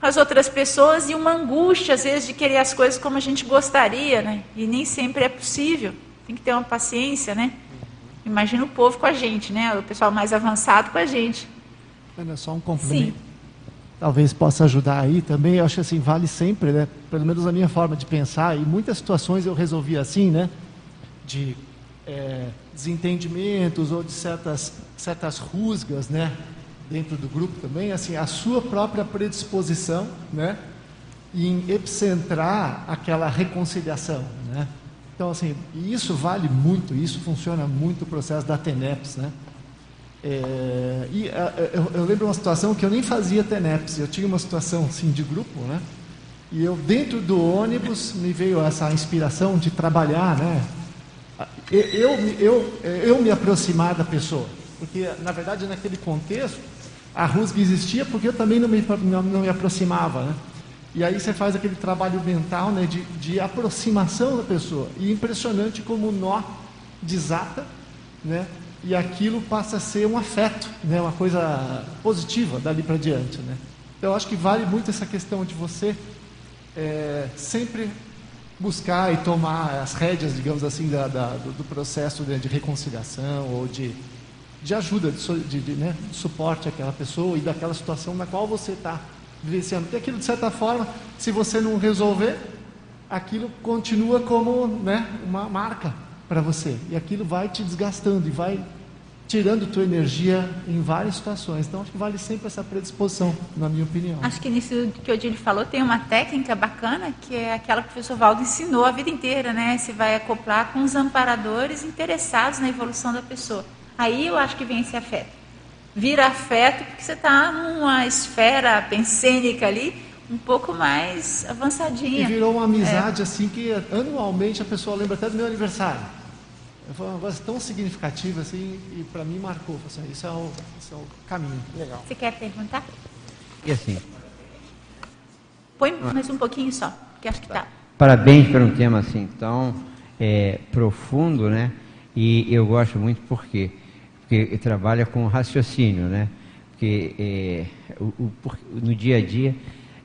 com as outras pessoas e uma angústia, às vezes, de querer as coisas como a gente gostaria, né? E nem sempre é possível. Tem que ter uma paciência, né? Imagina o povo com a gente, né? O pessoal mais avançado com a gente. Ana, só um complemento. Sim talvez possa ajudar aí também. Eu acho que assim, vale sempre, né? Pelo menos a minha forma de pensar. E muitas situações eu resolvi assim, né? De é, desentendimentos ou de certas, certas rusgas, né? Dentro do grupo também, assim, a sua própria predisposição, né? Em epicentrar aquela reconciliação, né? Então, assim, isso vale muito, isso funciona muito o processo da TENEPS, né? É, e é, eu, eu, lembro uma situação que eu nem fazia TENEPS, eu tinha uma situação assim de grupo, né? E eu dentro do ônibus me veio essa inspiração de trabalhar, né? Eu, eu, eu, me aproximar da pessoa, porque na verdade naquele contexto a rusga existia porque eu também não me, não, não me aproximava, né? E aí você faz aquele trabalho mental né, de, de aproximação da pessoa. E impressionante como o nó desata, né? e aquilo passa a ser um afeto, né? uma coisa positiva dali para diante. Né? Então, eu acho que vale muito essa questão de você é, sempre buscar e tomar as rédeas, digamos assim, da, da, do, do, processo de, de, reconciliação ou de, de ajuda, de, de, de né, suporte àquela pessoa e daquela situação na qual você está vivenciando. Porque aquilo, de certa forma, se você não resolver, aquilo continua como né, uma marca para você. E aquilo vai te desgastando e vai tirando tua energia em várias situações. Então, acho que vale sempre essa predisposição, na minha opinião. Acho que nisso que o Odile falou, tem uma técnica bacana, que é aquela que o professor Valdo ensinou a vida inteira, né? Se vai acoplar com os amparadores interessados na evolução da pessoa. Aí eu acho que vem esse afeto. vira afeto porque você está numa esfera pensênica ali um pouco mais avançadinha. E virou uma amizade é. assim que anualmente a pessoa lembra até do meu aniversário. Foi uma coisa tão significativa assim e para mim marcou. Assim, isso, é o, isso é o caminho. Legal. Você quer perguntar? E assim? Põe mais um pouquinho só, que acho que tá. Parabéns por um tema assim tão é, profundo, né? E eu gosto muito porque porque trabalha com raciocínio, né? Porque é, o, o, no dia a dia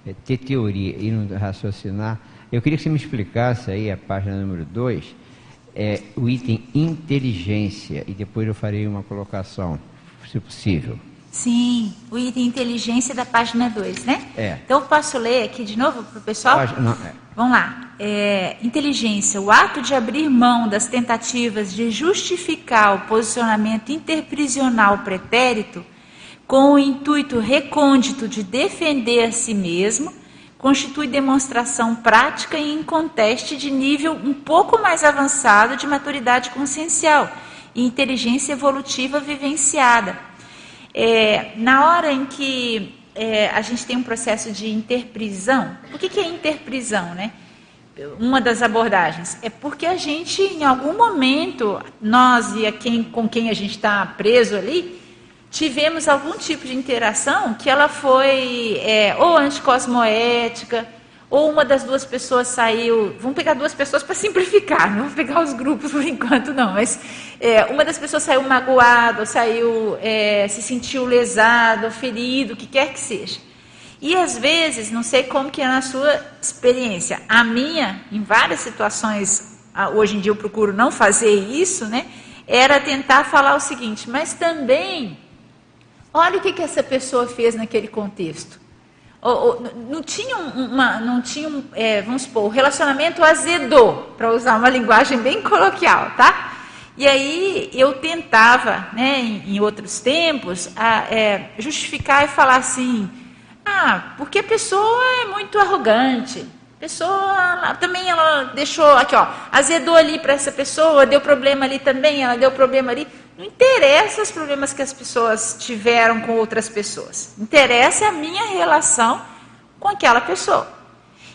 é, ter teoria e não raciocinar. Eu queria que você me explicasse aí a página número 2, é, o item inteligência, e depois eu farei uma colocação, se possível. Sim, o item inteligência da página 2, né? É. Então eu posso ler aqui de novo para o pessoal? Página, não, é. Vamos lá. É, inteligência, o ato de abrir mão das tentativas de justificar o posicionamento interprisional pretérito com o intuito recôndito de defender a si mesmo, constitui demonstração prática e inconteste de nível um pouco mais avançado de maturidade consciencial e inteligência evolutiva vivenciada. É, na hora em que é, a gente tem um processo de interprisão, o que, que é interprisão, né? Uma das abordagens é porque a gente, em algum momento, nós e a quem, com quem a gente está preso ali, tivemos algum tipo de interação que ela foi é, ou anticosmoética, ou uma das duas pessoas saiu. Vamos pegar duas pessoas para simplificar, não vamos pegar os grupos por enquanto, não. Mas é, uma das pessoas saiu magoada, saiu, é, se sentiu lesado, ferido, o que quer que seja. E às vezes, não sei como que é na sua experiência, a minha, em várias situações, hoje em dia eu procuro não fazer isso, né? Era tentar falar o seguinte, mas também Olha o que, que essa pessoa fez naquele contexto. não tinha uma, não tinha um, é, vamos supor, o relacionamento azedou, para usar uma linguagem bem coloquial, tá? E aí eu tentava, né, em, em outros tempos, a, é, justificar e falar assim, ah, porque a pessoa é muito arrogante, a pessoa também ela deixou, aqui ó, azedou ali para essa pessoa, deu problema ali também, ela deu problema ali. Não interessa os problemas que as pessoas tiveram com outras pessoas. Interessa a minha relação com aquela pessoa.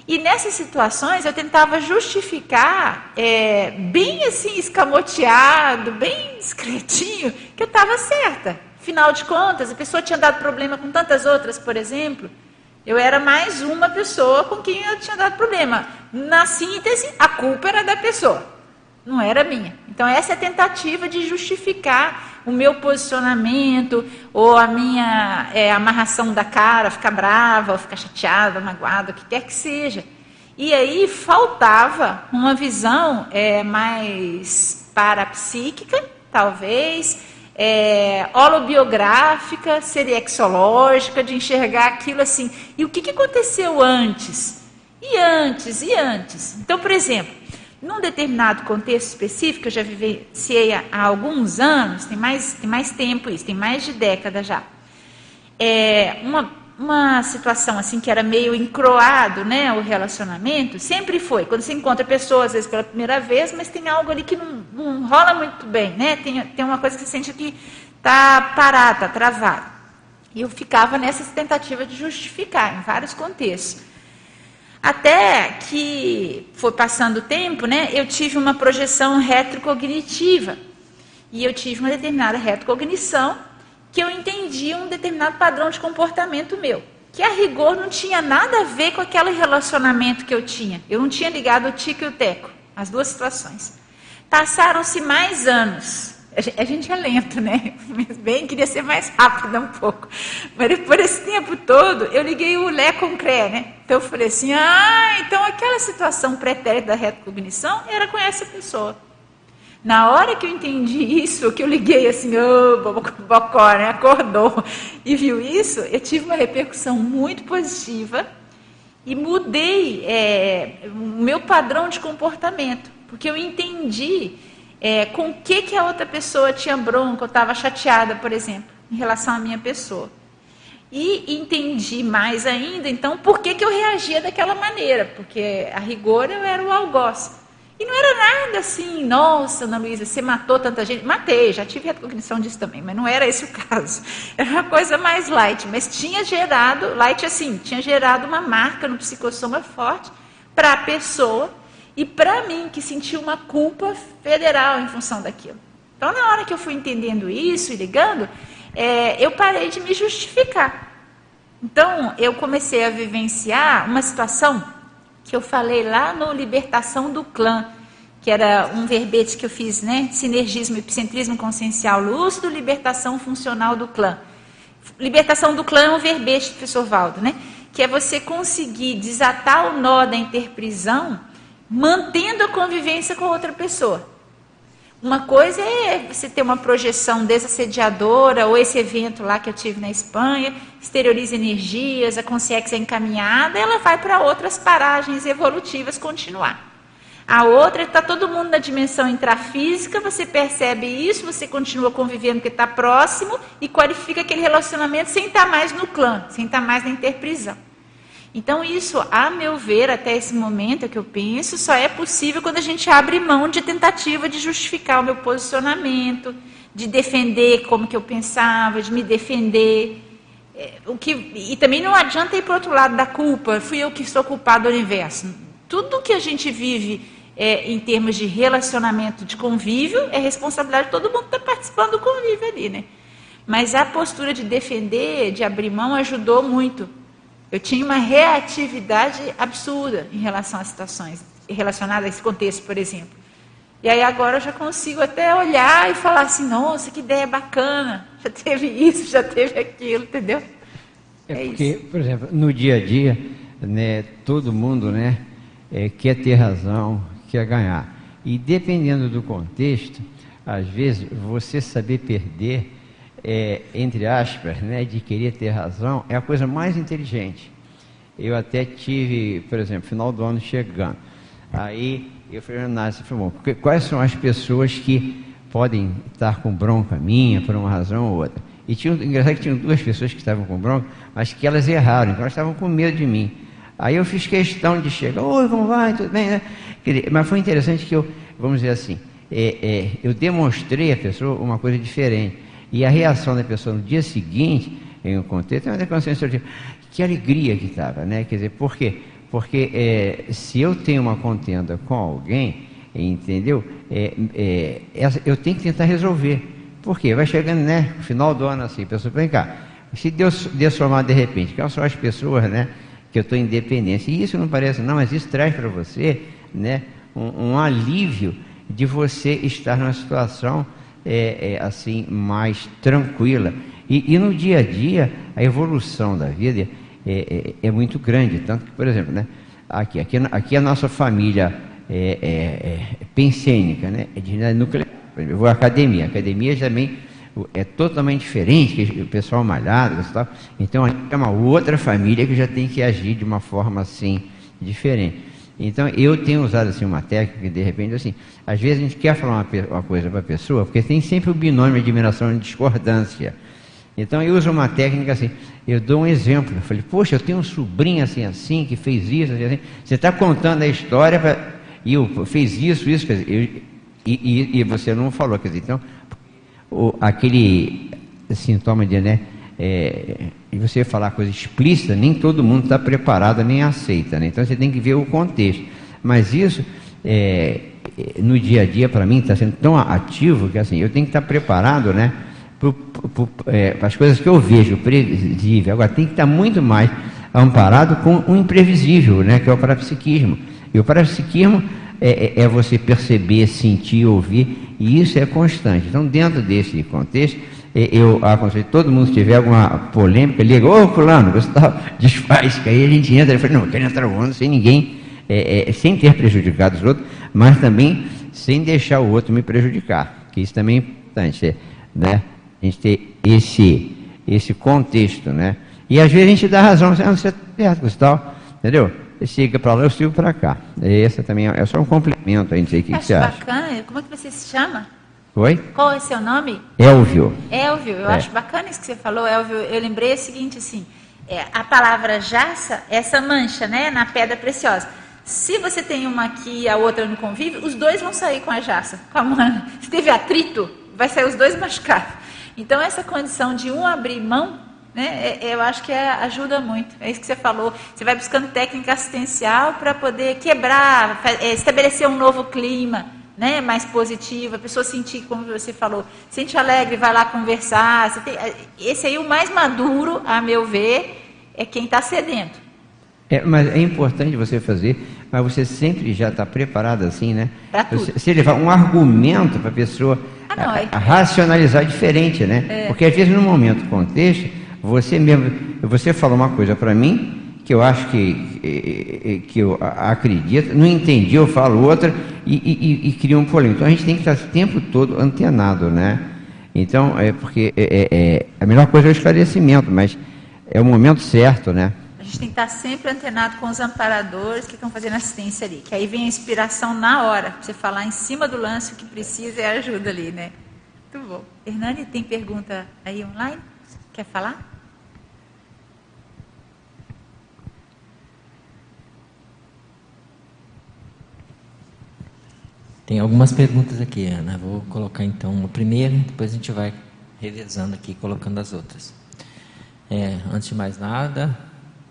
E nessas situações eu tentava justificar, é, bem assim, escamoteado, bem discretinho, que eu estava certa. Afinal de contas, a pessoa tinha dado problema com tantas outras, por exemplo. Eu era mais uma pessoa com quem eu tinha dado problema. Na síntese, a culpa era da pessoa não era minha. Então, essa é a tentativa de justificar o meu posicionamento ou a minha é, amarração da cara, ficar brava, ficar chateada, magoada, o que quer que seja. E aí faltava uma visão é, mais parapsíquica, talvez, é, holobiográfica, seriexológica, de enxergar aquilo assim. E o que, que aconteceu antes? E antes, e antes? Então, por exemplo, num determinado contexto específico, eu já vivenciei há alguns anos, tem mais, tem mais tempo isso, tem mais de década já. É, uma, uma situação assim que era meio encroado, né, o relacionamento, sempre foi. Quando você encontra pessoas, às vezes pela primeira vez, mas tem algo ali que não, não rola muito bem, né? Tem, tem uma coisa que você sente que está parada, está travada. E eu ficava nessa tentativa de justificar em vários contextos. Até que foi passando o tempo, né, eu tive uma projeção retrocognitiva. E eu tive uma determinada retrocognição que eu entendi um determinado padrão de comportamento meu. Que a rigor não tinha nada a ver com aquele relacionamento que eu tinha. Eu não tinha ligado o tico e o teco, as duas situações. Passaram-se mais anos a gente é lento, né? Bem, queria ser mais rápida um pouco. Mas por esse tempo todo, eu liguei o Lé com o CRE, né? Então eu falei assim: ah, então aquela situação pretérita da retrocognição era com essa pessoa. Na hora que eu entendi isso, que eu liguei assim, ô, oh, bocó, né? Acordou e viu isso, eu tive uma repercussão muito positiva e mudei é, o meu padrão de comportamento, porque eu entendi é, com o que, que a outra pessoa tinha bronca, ou estava chateada, por exemplo, em relação à minha pessoa. E entendi mais ainda, então, por que, que eu reagia daquela maneira, porque a rigor eu era o algoz. E não era nada assim, nossa, Ana Luísa, você matou tanta gente. Matei, já tive recognição disso também, mas não era esse o caso. Era uma coisa mais light, mas tinha gerado, light assim, tinha gerado uma marca no psicossoma forte para a pessoa e para mim, que senti uma culpa federal em função daquilo. Então, na hora que eu fui entendendo isso e ligando, é, eu parei de me justificar. Então, eu comecei a vivenciar uma situação que eu falei lá no Libertação do Clã, que era um verbete que eu fiz, né? Sinergismo, epicentrismo consciencial lúcido, libertação funcional do clã. Libertação do clã é um verbete, professor Valdo, né? Que é você conseguir desatar o nó da interprisão, mantendo a convivência com outra pessoa. Uma coisa é você ter uma projeção desassediadora, ou esse evento lá que eu tive na Espanha, exterioriza energias, a consciência é encaminhada, ela vai para outras paragens evolutivas continuar. A outra está todo mundo na dimensão intrafísica, você percebe isso, você continua convivendo porque está próximo e qualifica aquele relacionamento sem estar tá mais no clã, sem estar tá mais na interprisão. Então, isso, a meu ver, até esse momento é que eu penso, só é possível quando a gente abre mão de tentativa de justificar o meu posicionamento, de defender como que eu pensava, de me defender. É, o que, e também não adianta ir para o outro lado da culpa, fui eu que sou culpado do universo. Tudo que a gente vive é, em termos de relacionamento, de convívio, é responsabilidade de todo mundo que está participando do convívio ali, né? Mas a postura de defender, de abrir mão, ajudou muito eu tinha uma reatividade absurda em relação às situações relacionadas a esse contexto, por exemplo. E aí agora eu já consigo até olhar e falar assim, nossa, que ideia bacana, já teve isso, já teve aquilo, entendeu? É, é porque, isso. por exemplo, no dia a dia, né, todo mundo né, é, quer ter razão, quer ganhar. E dependendo do contexto, às vezes você saber perder é, entre aspas, né, de querer ter razão, é a coisa mais inteligente. Eu até tive, por exemplo, final do ano chegando. Aí eu falei, bom, quais são as pessoas que podem estar com bronca minha por uma razão ou outra? E tinha, engraçado que tinham duas pessoas que estavam com bronca, mas que elas erraram, então elas estavam com medo de mim. Aí eu fiz questão de chegar, oi, como vai, tudo bem, né? Mas foi interessante que eu, vamos dizer assim, é, é, eu demonstrei à pessoa uma coisa diferente. E a reação da pessoa no dia seguinte, em um contexto, é uma consciência de que alegria que estava, né? Quer dizer, por quê? Porque é, se eu tenho uma contenda com alguém, entendeu? É, é, eu tenho que tentar resolver. Por quê? Vai chegando, né? Final do ano assim, pessoa, vem cá. Se Deus transformar de repente, que são as pessoas, né? Que eu estou independente. E isso não parece, não, mas isso traz para você, né? Um, um alívio de você estar numa situação é, é, assim mais tranquila. E, e, no dia a dia, a evolução da vida é, é, é muito grande. Tanto que, por exemplo, né, aqui, aqui, aqui a nossa família é, é, é pensênica, né, é de nuclear. Eu vou à academia. A academia também é totalmente diferente, o pessoal malhado tal. Então, é uma outra família que já tem que agir de uma forma assim, diferente. Então, eu tenho usado assim uma técnica que, de repente, assim, às vezes a gente quer falar uma, uma coisa para a pessoa, porque tem sempre o binômio de admiração e discordância. Então, eu uso uma técnica assim, eu dou um exemplo. Eu falei, poxa, eu tenho um sobrinho assim, assim, que fez isso, assim, assim. Você está contando a história pra, e eu fez isso, isso, quer dizer, eu, e, e, e, você não falou, quer dizer, então, o, aquele sintoma de, né, é, e você falar coisa explícita, nem todo mundo está preparado nem aceita. Né? Então você tem que ver o contexto. Mas isso, é, no dia a dia, para mim, está sendo tão ativo que assim, eu tenho que estar tá preparado né, para é, as coisas que eu vejo, previsível. Agora, tem que estar tá muito mais amparado com o imprevisível, né, que é o parapsiquismo. E o parapsiquismo é, é, é você perceber, sentir, ouvir, e isso é constante. Então, dentro desse contexto, eu aconselho todo mundo, se tiver alguma polêmica, liga, ô fulano, Gustavo, desfaz, que aí a gente entra. Eu falei, não, eu quero entrar no sem ninguém, é, é, sem ter prejudicado os outros, mas também sem deixar o outro me prejudicar, que isso também é importante, é, né? A gente ter esse, esse contexto, né? E às vezes a gente dá razão, ah, você está certo, Gustavo, entendeu? Siga para lá, eu sigo para cá. Esse também é, é só um complemento, a gente sei o que, que você acha. bacana, como é que você se chama? Oi? Qual é seu nome? Elvio. Elvio, eu é. acho bacana isso que você falou, Elvio. Eu lembrei o seguinte, assim, é, a palavra jaça, essa mancha, né, na pedra preciosa. Se você tem uma aqui e a outra no convívio, os dois vão sair com a jaça, com a mão. Se teve atrito, vai sair os dois machucados. Então, essa condição de um abrir mão, né, é, eu acho que é, ajuda muito. É isso que você falou. Você vai buscando técnica assistencial para poder quebrar, é, estabelecer um novo clima né, mais positivo, a pessoa sentir, como você falou, sente alegre, vai lá conversar. Tem, esse aí, o mais maduro, a meu ver, é quem está sedento. É, mas é importante você fazer, mas você sempre já está preparado assim, né? Você, você levar um argumento para a pessoa ah, a racionalizar diferente, né? É. Porque às vezes no momento, contexto, você mesmo, você fala uma coisa para mim que eu acho que, que eu acredito, não entendi, eu falo outra e, e, e cria um problema. Então a gente tem que estar o tempo todo antenado, né? Então, é porque é, é, é, a melhor coisa é o esclarecimento, mas é o momento certo, né? A gente tem que estar sempre antenado com os amparadores que estão fazendo assistência ali, que aí vem a inspiração na hora, você falar em cima do lance o que precisa e ajuda ali, né? Muito bom. Hernani, tem pergunta aí online? Quer falar? Tem algumas perguntas aqui, Ana. Vou colocar então a primeira, depois a gente vai revezando aqui, colocando as outras. É, antes de mais nada,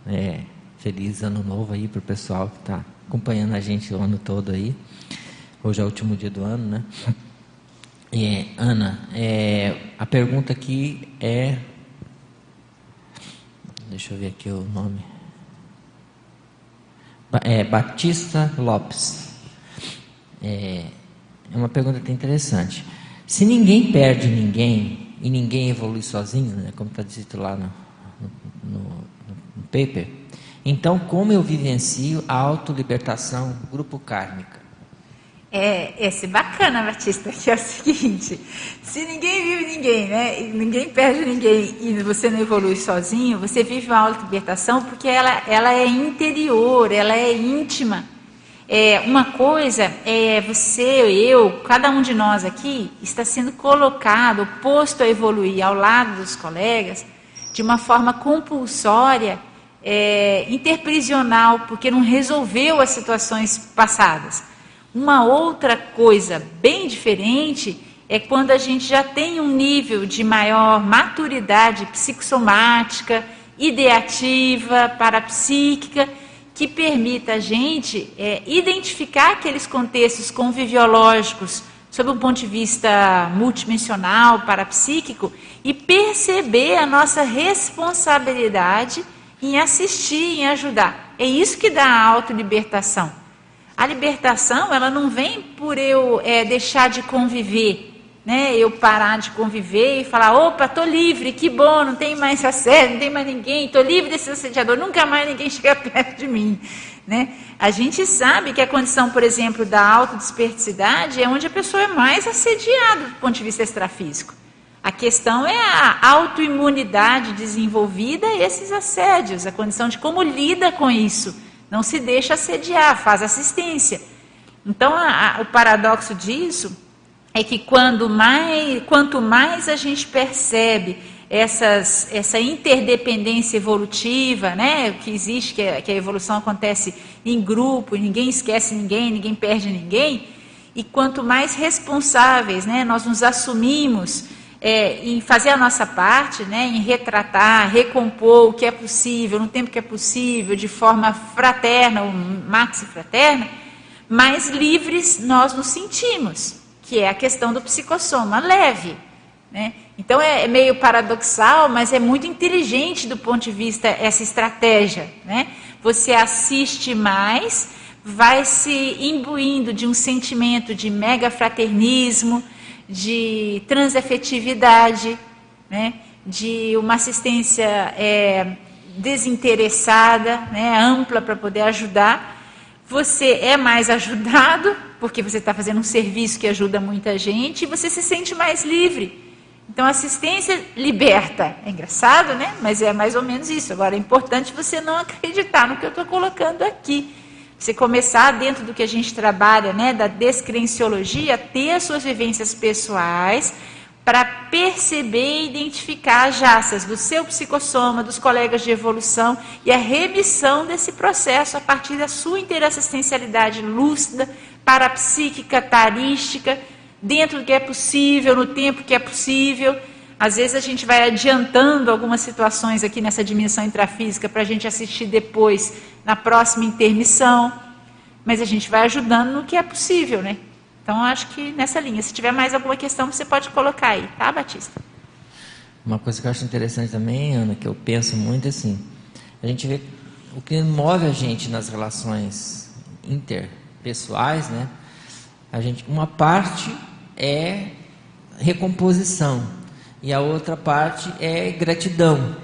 é, feliz ano novo aí para o pessoal que está acompanhando a gente o ano todo aí. Hoje é o último dia do ano, né? É, Ana, a pergunta aqui é. Deixa eu ver aqui o nome. É Batista Lopes. É, é uma pergunta até interessante. Se ninguém perde ninguém e ninguém evolui sozinho, né, como está dito lá no, no, no, paper, então como eu vivencio a autolibertação grupo kármica? É, esse bacana, Batista, que é o seguinte: se ninguém vive ninguém, né? Ninguém perde ninguém e você não evolui sozinho, você vive uma auto-libertação porque ela, ela é interior, ela é íntima. É, uma coisa é você, eu, cada um de nós aqui está sendo colocado, posto a evoluir ao lado dos colegas de uma forma compulsória, é, interprisional, porque não resolveu as situações passadas. Uma outra coisa bem diferente é quando a gente já tem um nível de maior maturidade psicossomática, ideativa, parapsíquica, que permita a gente é, identificar aqueles contextos conviviológicos sob um ponto de vista multidimensional, parapsíquico, e perceber a nossa responsabilidade em assistir, em ajudar. É isso que dá a autolibertação. A libertação, ela não vem por eu é, deixar de conviver, né, eu parar de conviver e falar, opa, estou livre, que bom, não tem mais assédio, não tem mais ninguém, estou livre desse assediador, nunca mais ninguém chega perto de mim. Né? A gente sabe que a condição, por exemplo, da autodesperticidade é onde a pessoa é mais assediada do ponto de vista extrafísico. A questão é a autoimunidade desenvolvida e esses assédios, a condição de como lida com isso. Não se deixa assediar, faz assistência. Então, a, a, o paradoxo disso é que quando mais, quanto mais a gente percebe essas, essa interdependência evolutiva, né, que existe, que a, que a evolução acontece em grupo, ninguém esquece ninguém, ninguém perde ninguém, e quanto mais responsáveis né, nós nos assumimos é, em fazer a nossa parte, né, em retratar, recompor o que é possível, no tempo que é possível, de forma fraterna ou maxi fraterna, mais livres nós nos sentimos que é a questão do psicossoma leve. Né? Então é, é meio paradoxal, mas é muito inteligente do ponto de vista essa estratégia. Né? Você assiste mais, vai se imbuindo de um sentimento de mega fraternismo, de transafetividade, né? de uma assistência é, desinteressada, né? ampla para poder ajudar. Você é mais ajudado porque você está fazendo um serviço que ajuda muita gente e você se sente mais livre. Então, assistência liberta. É engraçado, né? Mas é mais ou menos isso. Agora, é importante você não acreditar no que eu estou colocando aqui. Você começar dentro do que a gente trabalha, né, da descrenciologia, ter as suas vivências pessoais, para perceber e identificar as jaças do seu psicossoma, dos colegas de evolução e a remissão desse processo a partir da sua interassistencialidade lúcida, parapsíquica, tarística, dentro do que é possível, no tempo que é possível. Às vezes a gente vai adiantando algumas situações aqui nessa dimensão intrafísica para a gente assistir depois, na próxima intermissão, mas a gente vai ajudando no que é possível, né? Então, acho que nessa linha. Se tiver mais alguma questão, você pode colocar aí, tá, Batista? Uma coisa que eu acho interessante também, Ana, que eu penso muito é assim, a gente vê o que move a gente nas relações interpessoais, né? A gente, uma parte é recomposição e a outra parte é gratidão.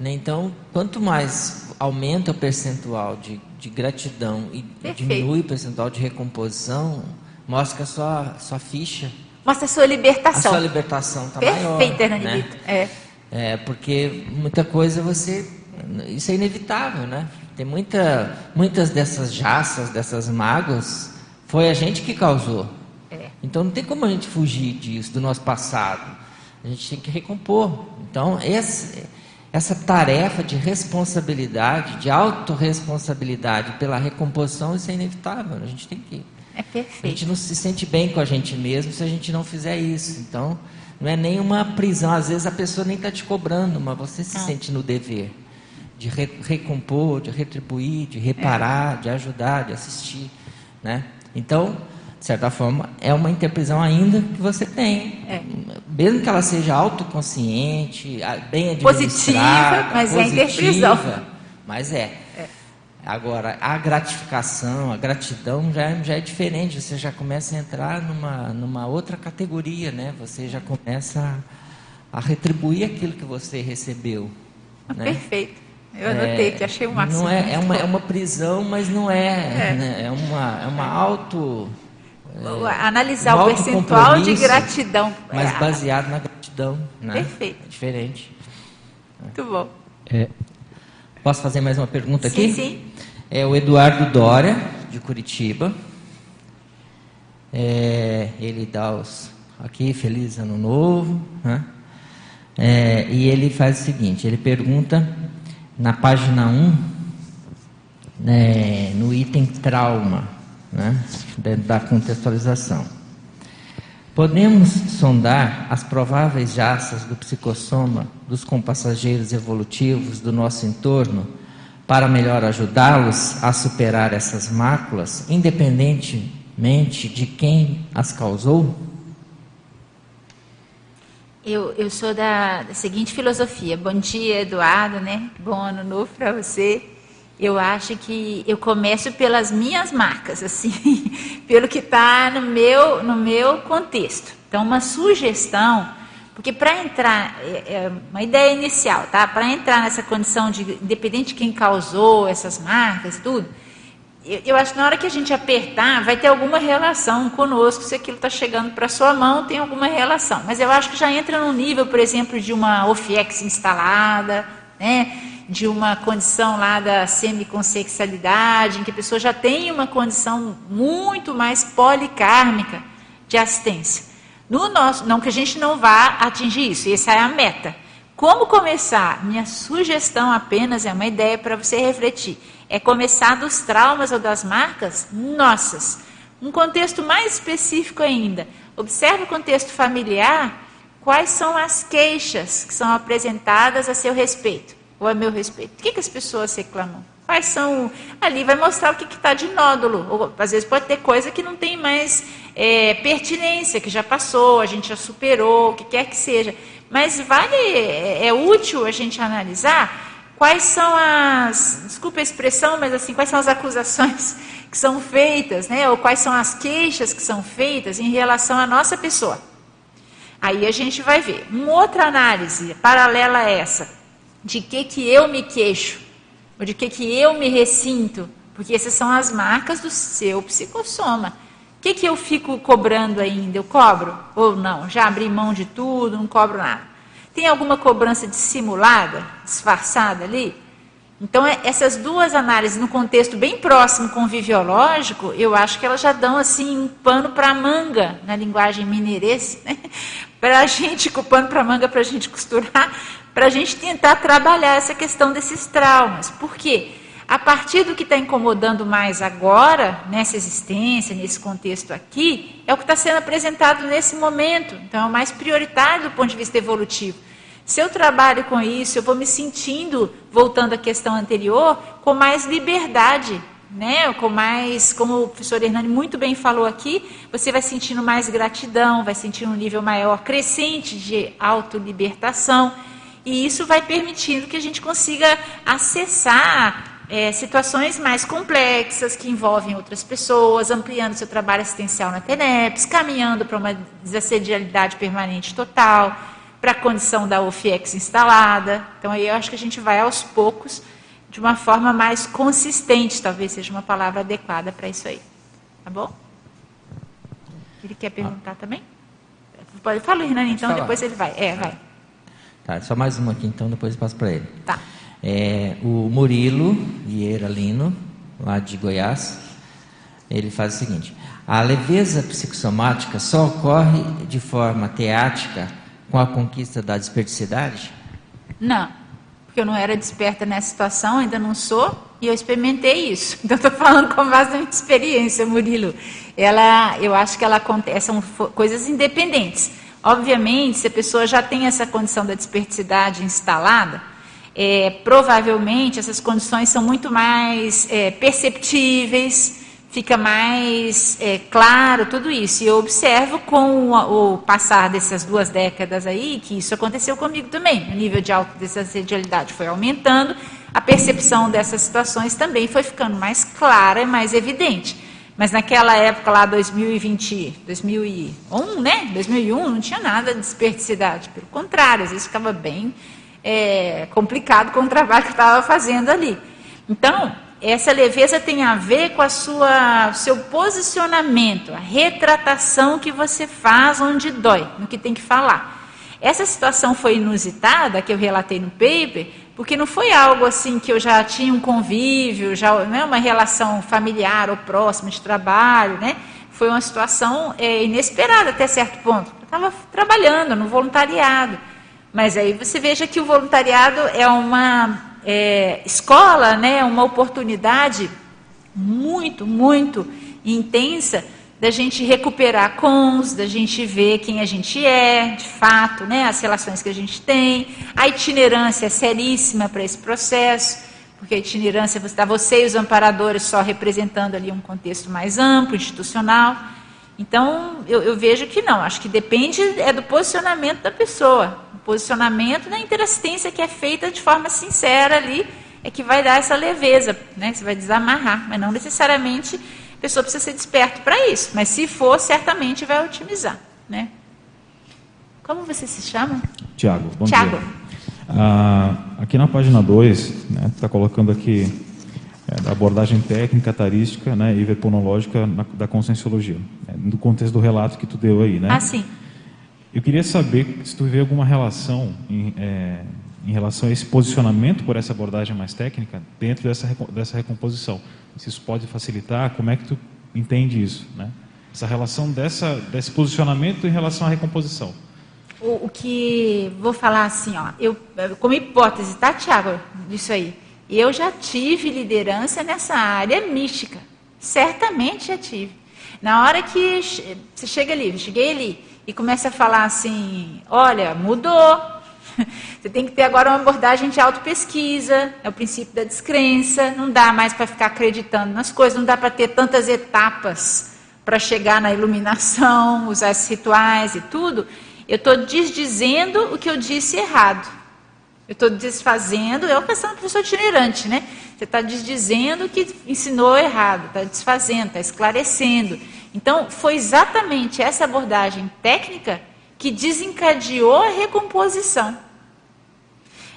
Né? Então, quanto mais aumenta o percentual de, de gratidão e Perfeito. diminui o percentual de recomposição, Mostra sua, sua ficha. Mostra a sua libertação. A sua libertação está maior. Perfeita, né? É. é. Porque muita coisa você. Isso é inevitável, né? Tem muita, muitas dessas jaças, dessas mágoas, foi a gente que causou. É. Então não tem como a gente fugir disso, do nosso passado. A gente tem que recompor. Então, esse, essa tarefa de responsabilidade, de autorresponsabilidade pela recomposição, isso é inevitável. A gente tem que é perfeito. A gente não se sente bem com a gente mesmo se a gente não fizer isso. Então, não é nenhuma prisão. Às vezes a pessoa nem está te cobrando, mas você se ah. sente no dever de re recompor, de retribuir, de reparar, é. de ajudar, de assistir, né? Então, de certa forma, é uma interprisão ainda que você tem. É. Mesmo que ela seja autoconsciente, bem administrada, positiva, mas positiva, é interprisão. Mas é. Agora, a gratificação, a gratidão já, é, já é diferente, você já começa a entrar numa, numa outra categoria, né? Você já começa a, a retribuir aquilo que você recebeu. Ah, né? Perfeito. Eu anotei, é, que achei o máximo. Não é, é, uma, é uma prisão, mas não é. É, né? é uma, é uma auto. É, Analisar um o percentual de gratidão. Mas é. baseado na gratidão. Né? Perfeito. É diferente. Muito bom. É, Posso fazer mais uma pergunta aqui? Sim, sim. É o Eduardo Dória, de Curitiba. É, ele dá os aqui, feliz ano novo. Né? É, e ele faz o seguinte: ele pergunta na página 1, né, no item trauma, né, da contextualização. Podemos sondar as prováveis jaças do psicossoma dos compassageiros evolutivos do nosso entorno para melhor ajudá-los a superar essas máculas, independentemente de quem as causou? Eu, eu sou da, da seguinte filosofia. Bom dia, Eduardo, né? Bom ano novo para você eu acho que eu começo pelas minhas marcas, assim, pelo que está no meu, no meu contexto. Então, uma sugestão, porque para entrar, é, é uma ideia inicial, tá? Para entrar nessa condição de, independente de quem causou essas marcas, tudo, eu, eu, acho que na hora que a gente apertar, vai ter alguma relação conosco, se aquilo está chegando para sua mão, tem alguma relação. Mas eu acho que já entra no nível, por exemplo, de uma OFIEX instalada, né? De uma condição lá da semiconsexualidade, em que a pessoa já tem uma condição muito mais policármica de assistência. No nosso, não que a gente não vá atingir isso, essa é a meta. Como começar? Minha sugestão apenas é uma ideia para você refletir. É começar dos traumas ou das marcas nossas. Um contexto mais específico ainda. Observe o contexto familiar, quais são as queixas que são apresentadas a seu respeito ou a meu respeito? O que, que as pessoas reclamam? Quais são. Ali vai mostrar o que está de nódulo. Ou, às vezes pode ter coisa que não tem mais é, pertinência, que já passou, a gente já superou, o que quer que seja. Mas vale, é, é útil a gente analisar quais são as. Desculpa a expressão, mas assim, quais são as acusações que são feitas, né? Ou quais são as queixas que são feitas em relação à nossa pessoa. Aí a gente vai ver. Uma outra análise paralela a essa de que, que eu me queixo, ou de que, que eu me ressinto, porque essas são as marcas do seu psicossoma. O que, que eu fico cobrando ainda? Eu cobro? Ou não? Já abri mão de tudo, não cobro nada. Tem alguma cobrança dissimulada, disfarçada ali? Então, é, essas duas análises no contexto bem próximo conviviológico, eu acho que elas já dão assim um pano para manga, na linguagem mineirense, né? para a gente, pano para manga para a gente costurar, para a gente tentar trabalhar essa questão desses traumas. Por quê? A partir do que está incomodando mais agora, nessa existência, nesse contexto aqui, é o que está sendo apresentado nesse momento. Então, é o mais prioritário do ponto de vista evolutivo. Se eu trabalho com isso, eu vou me sentindo, voltando à questão anterior, com mais liberdade, né? Com mais, como o professor Hernani muito bem falou aqui, você vai sentindo mais gratidão, vai sentindo um nível maior crescente de autolibertação, e isso vai permitindo que a gente consiga acessar é, situações mais complexas que envolvem outras pessoas, ampliando seu trabalho assistencial na TENEPS, caminhando para uma desassedialidade permanente total para a condição da UFIEX instalada. Então, aí eu acho que a gente vai aos poucos, de uma forma mais consistente, talvez seja uma palavra adequada para isso aí. Tá bom? Ele quer perguntar também? Pode, fala, Hernani, então, depois ele vai. É, vai. Tá, só mais uma aqui, então, depois eu passo para ele. Tá. É, o Murilo Vieira Lino, lá de Goiás, ele faz o seguinte: a leveza psicossomática só ocorre de forma teática com a conquista da desperticidade? Não, porque eu não era desperta nessa situação, ainda não sou, e eu experimentei isso. Então estou falando com base na minha experiência, Murilo. Ela, eu acho que ela acontece, são coisas independentes. Obviamente, se a pessoa já tem essa condição da desperticidade instalada, é, provavelmente essas condições são muito mais é, perceptíveis, fica mais é, claro tudo isso. E eu observo com o, o, passar dessas duas décadas aí que isso aconteceu comigo também. O nível de autodesacedialidade foi aumentando, a percepção dessas situações também foi ficando mais clara e mais evidente. Mas naquela época lá, 2020, 2001, né? 2001, não tinha nada de desperdicidade. Pelo contrário, às vezes ficava bem é, complicado com o trabalho que estava fazendo ali. Então, essa leveza tem a ver com a sua seu posicionamento, a retratação que você faz onde dói, no que tem que falar. Essa situação foi inusitada, que eu relatei no paper, porque não foi algo assim que eu já tinha um convívio, já não é uma relação familiar ou próxima de trabalho, né? Foi uma situação é, inesperada até certo ponto. Eu estava trabalhando no voluntariado, mas aí você veja que o voluntariado é uma é, escola, né, uma oportunidade muito, muito intensa da gente recuperar cons, da gente ver quem a gente é, de fato, né, as relações que a gente tem. A itinerância é seríssima para esse processo, porque a itinerância está você e os amparadores só representando ali um contexto mais amplo, institucional. Então, eu, eu vejo que não, acho que depende é do posicionamento da pessoa posicionamento na interassistência que é feita de forma sincera ali, é que vai dar essa leveza, né? Você vai desamarrar, mas não necessariamente pessoa precisa ser desperto para isso, mas se for, certamente vai otimizar, né? Como você se chama? Tiago, bom Tiago. Ah, aqui na página 2, está né, tá colocando aqui é, abordagem técnica, tarística né, e veponológica na, da conscienciologia, né, no contexto do relato que tu deu aí, né? Ah, sim. Eu queria saber se tu vê alguma relação em, é, em, relação a esse posicionamento por essa abordagem mais técnica dentro dessa, dessa recomposição. Se isso pode facilitar, como é que tu entende isso, né? Essa relação dessa, desse posicionamento em relação à recomposição. O, o que vou falar assim, ó, eu como hipótese, tá, Tiago, disso aí. Eu já tive liderança nessa área mística. Certamente já tive. Na hora que você chega ali, eu cheguei ali, e começa a falar assim: olha, mudou. Você tem que ter agora uma abordagem de autopesquisa, é o princípio da descrença. Não dá mais para ficar acreditando nas coisas, não dá para ter tantas etapas para chegar na iluminação, usar esses rituais e tudo. Eu estou desdizendo o que eu disse errado. Eu estou desfazendo, é uma questão do professor itinerante, né? Você está desdizendo o que ensinou errado, está desfazendo, está esclarecendo. Então, foi exatamente essa abordagem técnica que desencadeou a recomposição.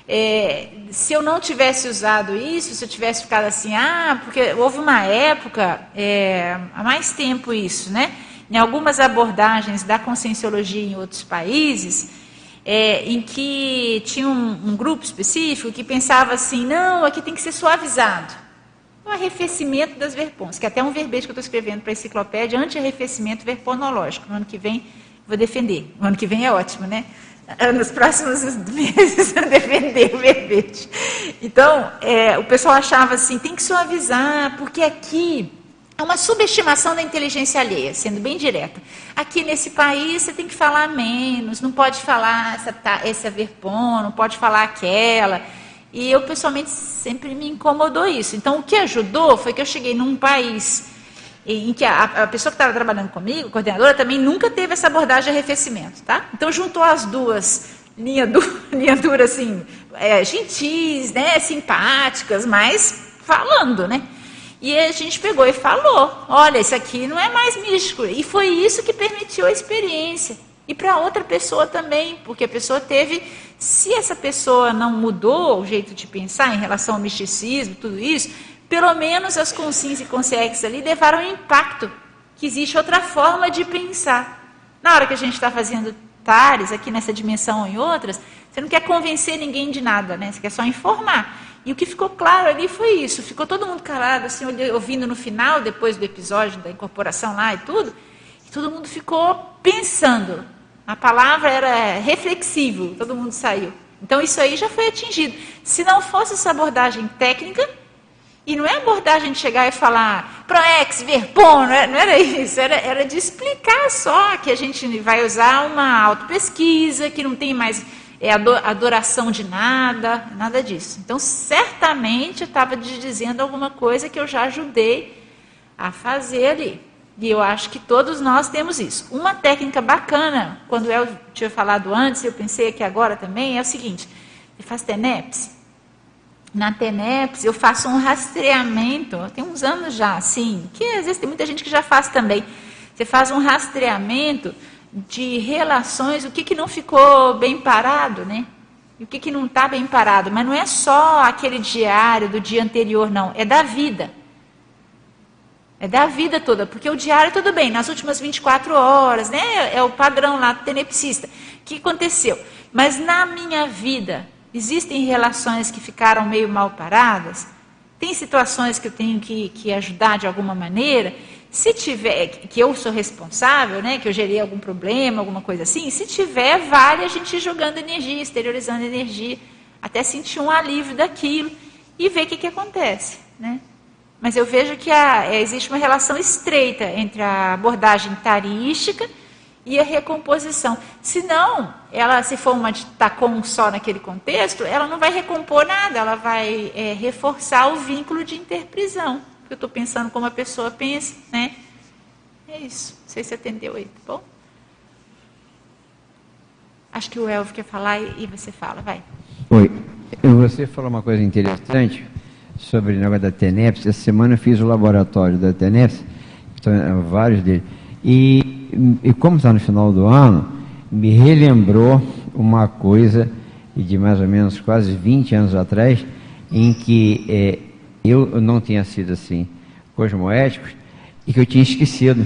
É, se eu não tivesse usado isso, se eu tivesse ficado assim, ah, porque houve uma época, é, há mais tempo isso, né? Em algumas abordagens da conscienciologia em outros países, é, em que tinha um, um, grupo específico que pensava assim, não, aqui tem que ser suavizado. O arrefecimento das verpons, que é até um verbete que eu estou escrevendo para a enciclopédia, anti-arrefecimento verponológico. No ano que vem vou defender. No ano que vem é ótimo, né? Nos próximos meses eu defender o verbete. Então, é, o pessoal achava assim, tem que suavizar, porque aqui é uma subestimação da inteligência alheia, sendo bem direta. Aqui nesse país você tem que falar menos, não pode falar essa, essa verpon, não pode falar aquela. E eu pessoalmente sempre me incomodou isso. Então o que ajudou foi que eu cheguei num país em que a, a pessoa que estava trabalhando comigo, a coordenadora, também nunca teve essa abordagem de arrefecimento, tá? Então juntou as duas, linha, du, linha dura assim, é, gentis, né, simpáticas, mas falando, né? E a gente pegou e falou: olha, isso aqui não é mais místico. E foi isso que permitiu a experiência. E para outra pessoa também, porque a pessoa teve. Se essa pessoa não mudou o jeito de pensar em relação ao misticismo, tudo isso, pelo menos as consciências e consciências ali levaram um impacto, que existe outra forma de pensar. Na hora que a gente está fazendo tares aqui nessa dimensão ou em outras, você não quer convencer ninguém de nada, né? Você quer só informar. E o que ficou claro ali foi isso. Ficou todo mundo calado, assim, ouvindo no final, depois do episódio da incorporação lá e tudo. E todo mundo ficou pensando. A palavra era reflexivo, todo mundo saiu. Então isso aí já foi atingido. Se não fosse essa abordagem técnica, e não é abordagem de chegar e falar proex, verpon, era, não era isso, era, era de explicar só que a gente vai usar uma autopesquisa, que não tem mais é adoração de nada, nada disso. Então, certamente estava dizendo alguma coisa que eu já ajudei a fazer ali. E eu acho que todos nós temos isso. Uma técnica bacana, quando eu tinha falado antes, eu pensei aqui agora também, é o seguinte: faz TENEPS. Na TENEPS eu faço um rastreamento, tem uns anos já, assim, que às vezes tem muita gente que já faz também. Você faz um rastreamento de relações, o que, que não ficou bem parado, né? E o que, que não está bem parado. Mas não é só aquele diário do dia anterior, não. É da vida. É da vida toda. Porque o diário, tudo bem, nas últimas 24 horas, né? É o padrão lá do tenepsista. O que aconteceu? Mas na minha vida, existem relações que ficaram meio mal paradas? Tem situações que eu tenho que, que ajudar de alguma maneira? Se tiver, que eu sou responsável, né, que eu gerei algum problema, alguma coisa assim, se tiver, vale a gente ir jogando energia, exteriorizando energia, até sentir um alívio daquilo e ver o que, que acontece. Né? Mas eu vejo que a, existe uma relação estreita entre a abordagem tarística e a recomposição. Se não, ela, se for uma de tacom só naquele contexto, ela não vai recompor nada, ela vai é, reforçar o vínculo de interprisão eu estou pensando como a pessoa pensa, né? É isso. Não sei se atendeu aí, tá bom? Acho que o Elvio quer falar e você fala, vai. Oi. Você falou uma coisa interessante sobre o negócio da TENEPS. Essa semana eu fiz o laboratório da TENEPS, vários deles. E, e como está no final do ano, me relembrou uma coisa de mais ou menos quase 20 anos atrás, em que é, eu não tinha sido assim cosmoéticos e que eu tinha esquecido.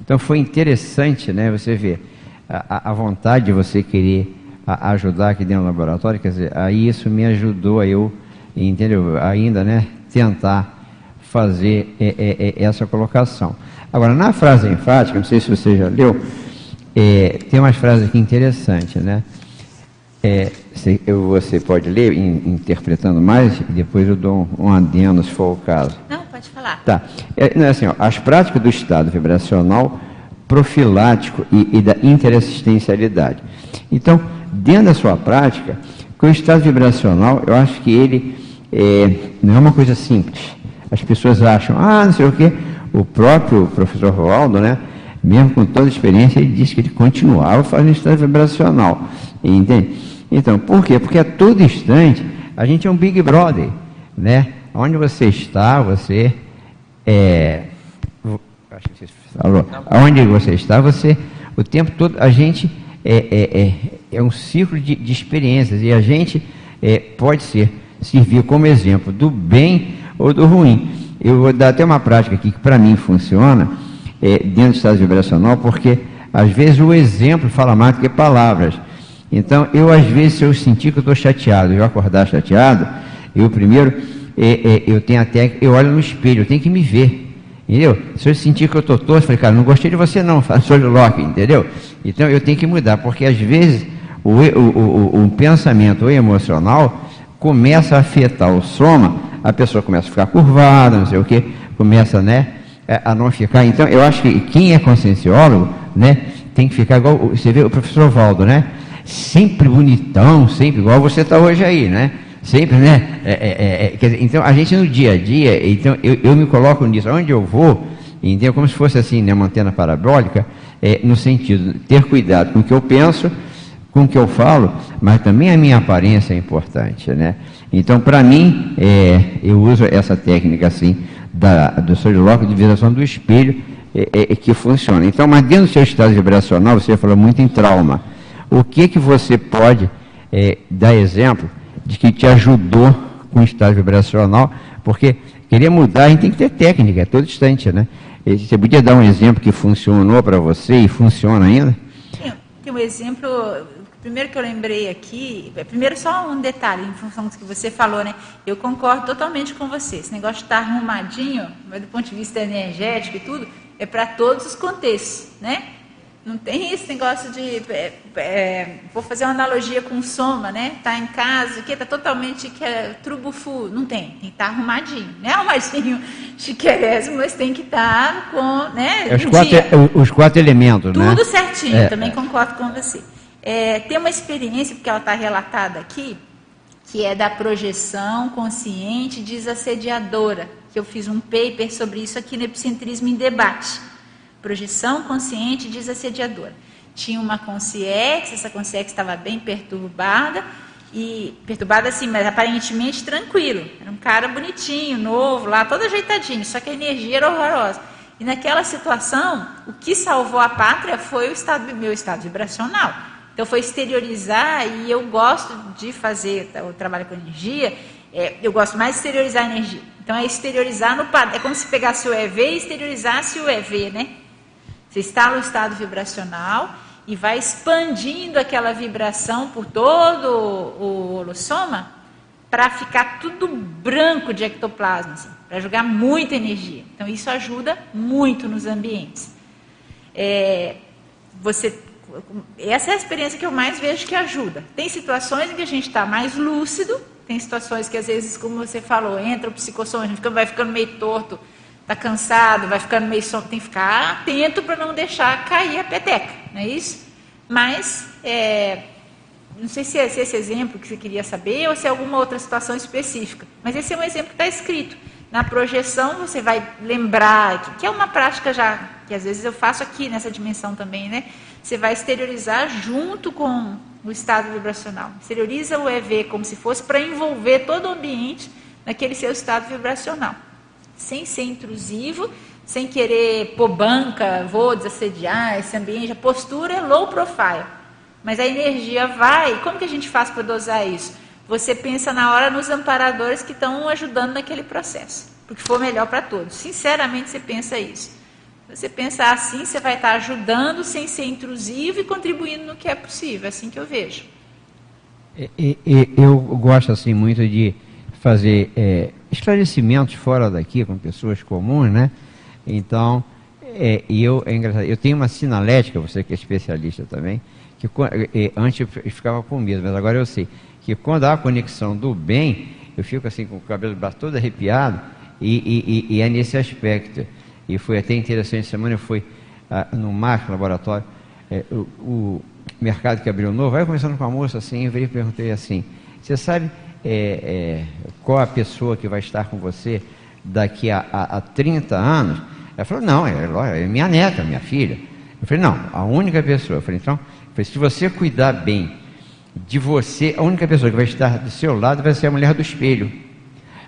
Então foi interessante, né? Você ver a, a vontade de você querer a, ajudar aqui dentro do laboratório, quer dizer, aí isso me ajudou a eu, entendeu? Ainda, né? Tentar fazer é, é, é, essa colocação. Agora, na frase enfática, não sei se você já leu, é, tem umas frases aqui interessantes, né? É, eu, você pode ler, in, interpretando mais, e depois eu dou um, um adendo, se for o caso. Não, pode falar. Tá. É, não, é assim, ó, as práticas do estado vibracional profilático e, e da interassistencialidade. Então, dentro da sua prática, com o estado vibracional, eu acho que ele é, não é uma coisa simples. As pessoas acham, ah, não sei o quê. O próprio professor Roaldo, né, mesmo com toda a experiência, ele disse que ele continuava fazendo estado vibracional. Entende? Então, por quê? Porque a todo instante a gente é um Big Brother, né? Onde você está, você é. Acho que você falou. Onde você está, você. O tempo todo a gente é, é, é, é um ciclo de, de, experiências e a gente é, pode ser servir como exemplo do bem ou do ruim. Eu vou dar até uma prática aqui que para mim funciona é, dentro do estado vibracional, porque às vezes o exemplo fala mais do que palavras. Então, eu às vezes, se eu sentir que eu estou chateado, eu acordar chateado, eu primeiro, é, é, eu tenho até, eu olho no espelho, eu tenho que me ver. Entendeu? Se eu sentir que eu estou torto, eu falei, cara, não gostei de você não, sou de Locke, entendeu? Então eu tenho que mudar, porque às vezes o, o, o, o pensamento emocional começa a afetar o soma, a pessoa começa a ficar curvada, não sei o que, começa, né, a não ficar. Então eu acho que quem é conscienciólogo, né, tem que ficar igual, você vê o professor Valdo, né? Sempre bonitão, sempre igual você está hoje aí, né? Sempre, né? É, é, é, dizer, então, a gente no dia a dia, então eu, eu me coloco nisso, onde eu vou, entendeu? Como se fosse assim, né, uma antena parabólica, é, no sentido de ter cuidado com o que eu penso, com o que eu falo, mas também a minha aparência é importante, né? Então, para mim, é, eu uso essa técnica assim, da, do soliloquio de viração do espelho, é, é, é, que funciona. Então, mas dentro do seu estado vibracional, você falou muito em trauma. O que que você pode é, dar exemplo de que te ajudou com o estado vibracional, porque querer mudar a gente tem que ter técnica, é todo instante, né? Você podia dar um exemplo que funcionou para você e funciona ainda? Tem um exemplo, primeiro que eu lembrei aqui, é, primeiro só um detalhe em função do que você falou, né? Eu concordo totalmente com você. Esse negócio de estar arrumadinho, mas do ponto de vista energético e tudo, é para todos os contextos, né? Não tem esse negócio de. É, é, vou fazer uma analogia com soma, né? Tá em casa, que tá totalmente que é, trubufu. Não tem, tem que estar tá arrumadinho. Não é arrumadinho chiquerésimo, mas tem que estar tá com. Né, é os, quatro, os quatro elementos, Tudo né? Tudo certinho, é, também concordo com você. É, tem uma experiência, porque ela está relatada aqui, que é da projeção consciente desassediadora, que eu fiz um paper sobre isso aqui no Epicentrismo em Debate projeção consciente desassediadora. Tinha uma consciência, essa consciência estava bem perturbada, e perturbada assim, mas aparentemente tranquilo. Era um cara bonitinho, novo, lá, todo ajeitadinho, só que a energia era horrorosa. E naquela situação, o que salvou a pátria foi o estado, meu estado vibracional. Então foi exteriorizar, e eu gosto de fazer o trabalho com energia, é, eu gosto mais de exteriorizar a energia. Então é exteriorizar no É como se pegasse o EV e exteriorizasse o EV, né? Você está no estado vibracional e vai expandindo aquela vibração por todo o holossoma para ficar tudo branco de ectoplasma, assim, para jogar muita energia. Então isso ajuda muito nos ambientes. É, você, essa é a experiência que eu mais vejo que ajuda. Tem situações em que a gente está mais lúcido, tem situações que às vezes, como você falou, entra o psicossoma, a gente vai ficando meio torto está cansado, vai ficando meio sono, tem que ficar atento para não deixar cair a peteca, não é isso? Mas, é, não sei se é, se é esse exemplo que você queria saber ou se é alguma outra situação específica, mas esse é um exemplo que está escrito. Na projeção você vai lembrar, que, que é uma prática já, que às vezes eu faço aqui nessa dimensão também, né? Você vai exteriorizar junto com o estado vibracional. Exterioriza o EV como se fosse para envolver todo o ambiente naquele seu estado vibracional sem ser intrusivo, sem querer pôr banca, vou desassediar esse ambiente. A postura é low profile. Mas a energia vai. Como que a gente faz para dosar isso? Você pensa na hora nos amparadores que estão ajudando naquele processo. Porque for melhor para todos. Sinceramente, você pensa isso. Você pensa assim, você vai estar ajudando sem ser intrusivo e contribuindo no que é possível. É assim que eu vejo. Eu gosto assim muito de fazer é, esclarecimentos fora daqui com pessoas comuns, né? Então, é, eu, é engraçado, eu tenho uma sinalética, você que é especialista também, que é, antes eu ficava com medo, mas agora eu sei que quando há a conexão do bem, eu fico assim com o cabelo todo arrepiado e, e, e é nesse aspecto. E foi até interessante, semana eu fui ah, no MAC, laboratório, é, o, o, mercado que abriu novo, aí conversando com a moça assim, eu perguntei assim, você sabe é, é, qual a pessoa que vai estar com você daqui a, a, a 30 anos? Ela falou, não, é, é, minha neta, minha filha. Eu falei, não, a única pessoa. Eu falei, então, se você cuidar bem de você, a única pessoa que vai estar do seu lado vai ser a mulher do espelho.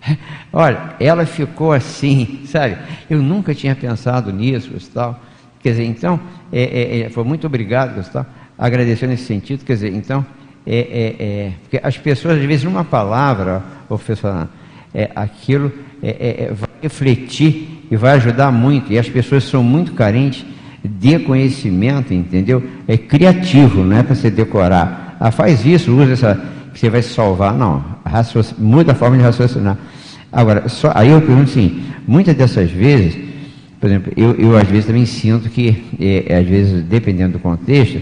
Olha, ela ficou assim, sabe? Eu nunca tinha pensado nisso, Gustavo. Quer dizer, então, é, é, é foi muito obrigado, Gustavo, agradecer nesse sentido. Quer dizer, então, é, é, é, porque as pessoas, às vezes, numa palavra, professor, é, aquilo vai refletir e vai ajudar muito. E as pessoas são muito carentes de conhecimento, entendeu? É criativo, não é para você decorar ah, faz isso, usa essa, que você vai se salvar. Não, muda a forma de raciocinar. Agora, só, aí eu pergunto assim, muitas dessas vezes, por exemplo, eu, eu às vezes também sinto que, é, às vezes, dependendo do contexto,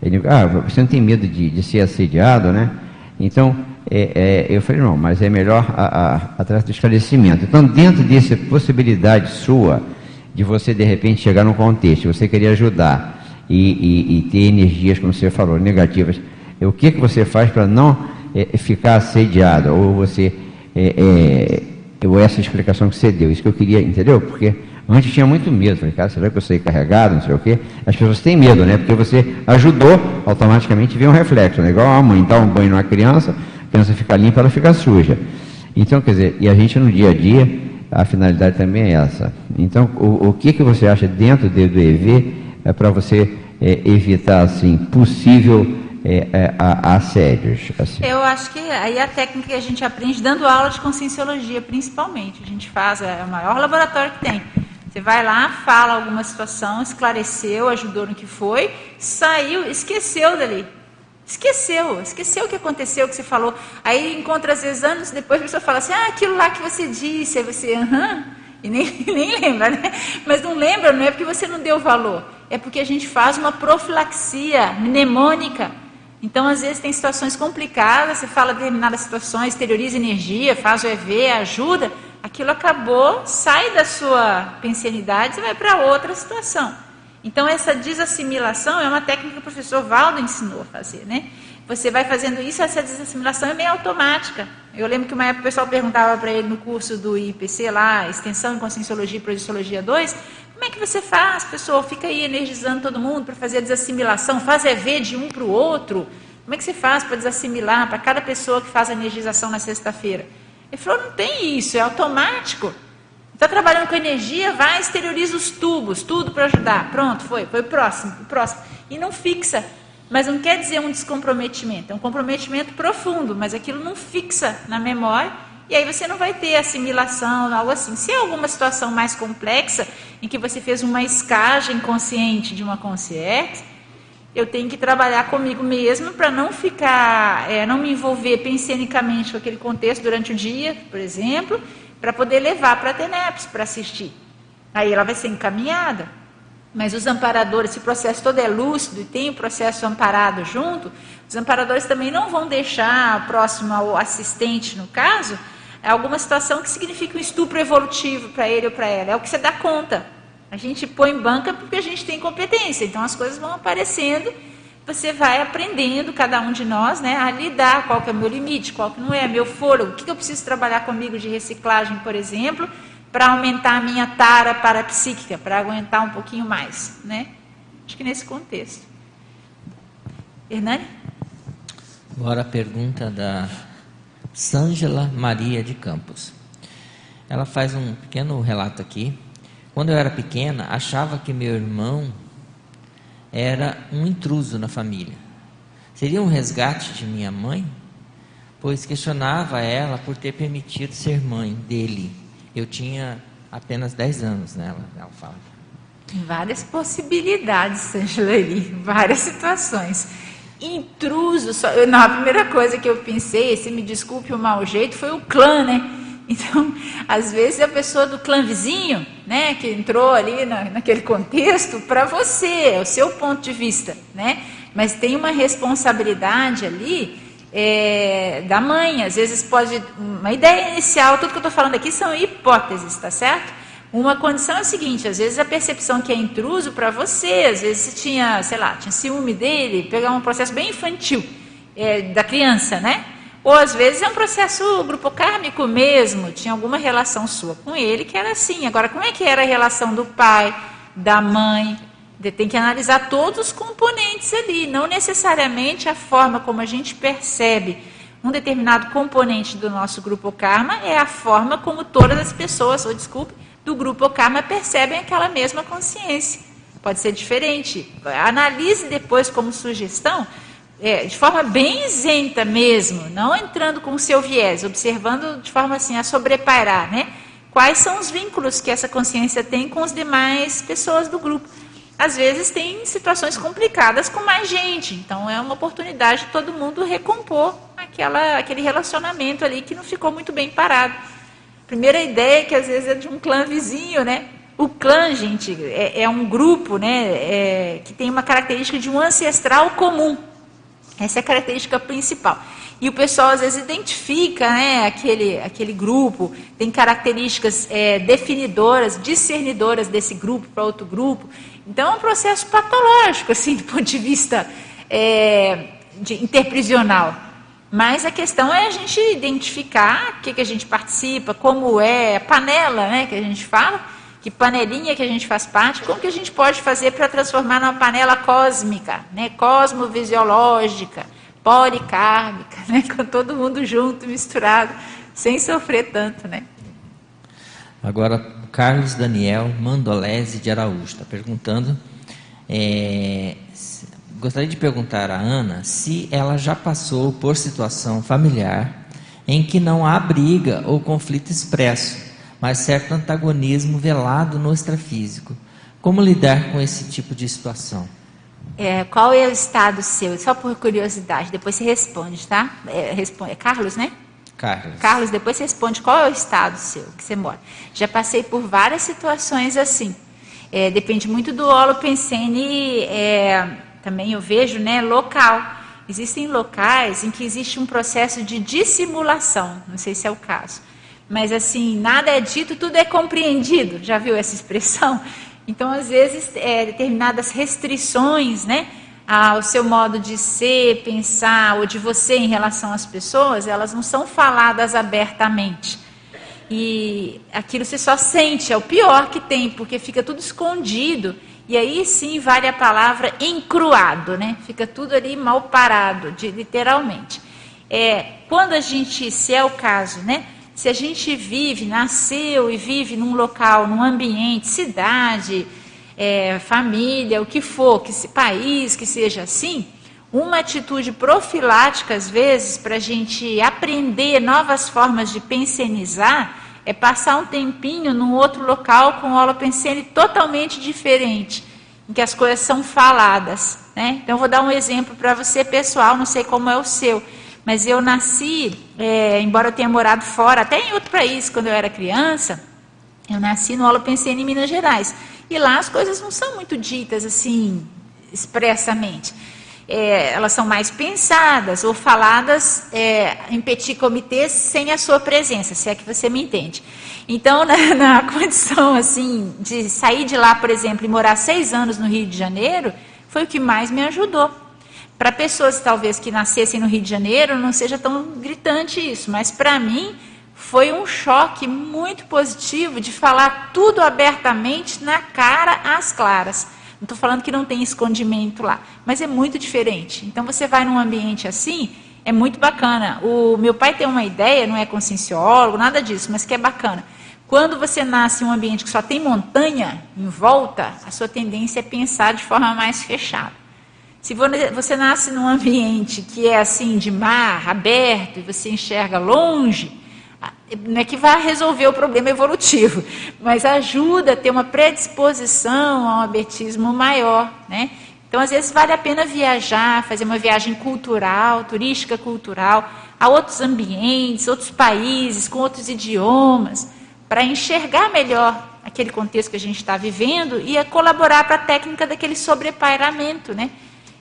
ele, ah, você não tem medo de, de ser assediado, né? Então, é, é, eu falei, não, mas é melhor atrás do esclarecimento. Então, dentro dessa possibilidade sua, de você de repente chegar num contexto, você querer ajudar e, e, e ter energias, como você falou, negativas, o que, que você faz para não é, ficar assediado? Ou você. É, ou essa explicação que você deu, isso que eu queria, entendeu? Porque antes tinha muito medo, falei, cara, será que eu saí carregado, não sei o quê? As pessoas têm medo, né? Porque você ajudou, automaticamente vem um reflexo, né? Igual a mãe dá um banho numa criança, a criança fica limpa, ela fica suja. Então, quer dizer, e a gente no dia a dia, a finalidade também é essa. Então, o, o que, que você acha dentro do EV é para você é, evitar, assim, possível é, é, a, assédios? Assim. Eu acho que aí a técnica que a gente aprende dando aula de conscienciologia, principalmente. A gente faz, é o maior laboratório que tem. Você vai lá, fala alguma situação, esclareceu, ajudou no que foi, saiu, esqueceu dali. Esqueceu, esqueceu o que aconteceu, o que você falou. Aí encontra às vezes anos depois, a pessoa fala assim, ah, aquilo lá que você disse, aí você, aham, e nem, nem lembra, né? Mas não lembra, não é porque você não deu valor, é porque a gente faz uma profilaxia mnemônica. Então, às vezes, tem situações complicadas, você fala determinadas situações, exterioriza energia, faz o EV, ajuda, aquilo acabou, sai da sua pensionidade e vai para outra situação. Então, essa desassimilação é uma técnica que o professor Valdo ensinou a fazer, né? Você vai fazendo isso, essa desassimilação é meio automática. Eu lembro que uma época o pessoal perguntava para ele no curso do IPC lá, Extensão em Conscienciologia e Projeciologia 2, como é que você faz, pessoal? Fica aí energizando todo mundo para fazer a desassimilação, faz EV de um para o outro. Como é que você faz para desassimilar para cada pessoa que faz a energização na sexta-feira? Ele falou, não tem isso, é automático. Está trabalhando com energia, vai, exterioriza os tubos, tudo para ajudar. Pronto, foi, foi o próximo, o próximo. E não fixa. Mas não quer dizer um descomprometimento, é um comprometimento profundo, mas aquilo não fixa na memória e aí você não vai ter assimilação, algo assim. Se é alguma situação mais complexa, em que você fez uma escagem consciente de uma consciência, eu tenho que trabalhar comigo mesmo para não ficar, é, não me envolver pensenicamente com aquele contexto durante o dia, por exemplo, para poder levar para a TENEPS para assistir. Aí ela vai ser encaminhada. Mas os amparadores, esse processo todo é lúcido e tem o processo amparado junto, os amparadores também não vão deixar próximo ao assistente, no caso, alguma situação que significa um estupro evolutivo para ele ou para ela. É o que você dá conta. A gente põe em banca porque a gente tem competência. Então as coisas vão aparecendo, você vai aprendendo, cada um de nós, né, a lidar, qual que é o meu limite, qual que não é, meu fôlego, o que eu preciso trabalhar comigo de reciclagem, por exemplo, para aumentar a minha tara parapsíquica, para aguentar um pouquinho mais, né? Acho que nesse contexto. Hernani? Agora a pergunta da Sângela Maria de Campos. Ela faz um pequeno relato aqui. Quando eu era pequena, achava que meu irmão era um intruso na família. Seria um resgate de minha mãe? Pois questionava ela por ter permitido ser mãe dele eu tinha apenas 10 anos, né? Ela, ela fala. Várias possibilidades, Sangelari, várias situações. Intruso, só, eu, não, a primeira coisa que eu pensei, se me desculpe o mau jeito, foi o clã, né? Então, às vezes a pessoa do clã vizinho, né, que entrou ali na, naquele contexto, para você, é o seu ponto de vista, né? Mas tem uma responsabilidade ali é, da mãe. Às vezes pode. Uma ideia inicial, tudo que eu estou falando aqui são hipóteses, tá certo? Uma condição é o seguinte: às vezes a percepção que é intruso para você, às vezes você tinha, sei lá, tinha ciúme dele, pegar um processo bem infantil é, da criança, né? Ou às vezes é um processo grupo kármico mesmo, tinha alguma relação sua com ele que era assim. Agora, como é que era a relação do pai, da mãe, tem que analisar todos os componentes ali, não necessariamente a forma como a gente percebe um determinado componente do nosso grupo karma é a forma como todas as pessoas, ou desculpe, do grupo karma percebem aquela mesma consciência. Pode ser diferente. Analise depois como sugestão, é, de forma bem isenta mesmo, não entrando com o seu viés, observando de forma assim a sobrepairar, né? Quais são os vínculos que essa consciência tem com as demais pessoas do grupo. Às vezes tem situações complicadas com mais gente. Então é uma oportunidade de todo mundo recompor aquela, aquele relacionamento ali que não ficou muito bem parado. Primeira ideia que às vezes é de um clã vizinho, né? O clã, gente, é, é um grupo né, é, que tem uma característica de um ancestral comum. Essa é a característica principal. E o pessoal às vezes identifica né, aquele, aquele grupo, tem características é, definidoras, discernidoras desse grupo para outro grupo. Então é um processo patológico, assim, do ponto de vista é, de, interprisional. Mas a questão é a gente identificar o que, que a gente participa, como é a panela né, que a gente fala, que panelinha que a gente faz parte, como que a gente pode fazer para transformar numa panela cósmica, né, cosmovisiológica, policármica, né, com todo mundo junto, misturado, sem sofrer tanto, né? Agora, Carlos Daniel Mandolese de Araújo está perguntando. É, gostaria de perguntar a Ana se ela já passou por situação familiar em que não há briga ou conflito expresso, mas certo antagonismo velado no extrafísico. Como lidar com esse tipo de situação? É, qual é o estado seu? Só por curiosidade, depois você responde, tá? É, responde, é Carlos, né? Carlos. Carlos, depois você responde qual é o estado seu que você mora. Já passei por várias situações assim. É, depende muito do holopensene, é, também eu vejo, né, local. Existem locais em que existe um processo de dissimulação, não sei se é o caso. Mas assim, nada é dito, tudo é compreendido. Já viu essa expressão? Então, às vezes, é, determinadas restrições, né? ao seu modo de ser, pensar ou de você em relação às pessoas, elas não são faladas abertamente. E aquilo você só sente, é o pior que tem, porque fica tudo escondido. E aí sim vale a palavra encruado, né? Fica tudo ali mal parado, de, literalmente. É, quando a gente, se é o caso, né? Se a gente vive, nasceu e vive num local, num ambiente, cidade, é, família, o que for, que se, país que seja assim, uma atitude profilática, às vezes, para a gente aprender novas formas de pensenizar, é passar um tempinho num outro local com aula pensene totalmente diferente, em que as coisas são faladas. Né? Então, vou dar um exemplo para você, pessoal, não sei como é o seu, mas eu nasci, é, embora eu tenha morado fora, até em outro país, quando eu era criança, eu nasci no Aula Pensene em Minas Gerais. E lá as coisas não são muito ditas assim, expressamente. É, elas são mais pensadas ou faladas é, em petit comitê sem a sua presença, se é que você me entende. Então, na, na, condição assim de sair de lá, por exemplo, e morar seis anos no Rio de Janeiro, foi o que mais me ajudou. Para pessoas talvez que nascessem no Rio de Janeiro, não seja tão gritante isso, mas para mim foi um choque muito positivo de falar tudo abertamente na cara às claras. Não estou falando que não tem escondimento lá, mas é muito diferente. Então você vai num ambiente assim, é muito bacana. O meu pai tem uma ideia, não é conscienciólogo, nada disso, mas que é bacana. Quando você nasce em um ambiente que só tem montanha em volta, a sua tendência é pensar de forma mais fechada. Se você nasce num ambiente que é assim de mar aberto e você enxerga longe, não é que vai resolver o problema evolutivo, mas ajuda a ter uma predisposição a um abertismo maior, né? Então, às vezes, vale a pena viajar, fazer uma viagem cultural, turística cultural, a outros ambientes, outros países, com outros idiomas, para enxergar melhor aquele contexto que a gente está vivendo e a colaborar para a técnica daquele sobrepairamento, né?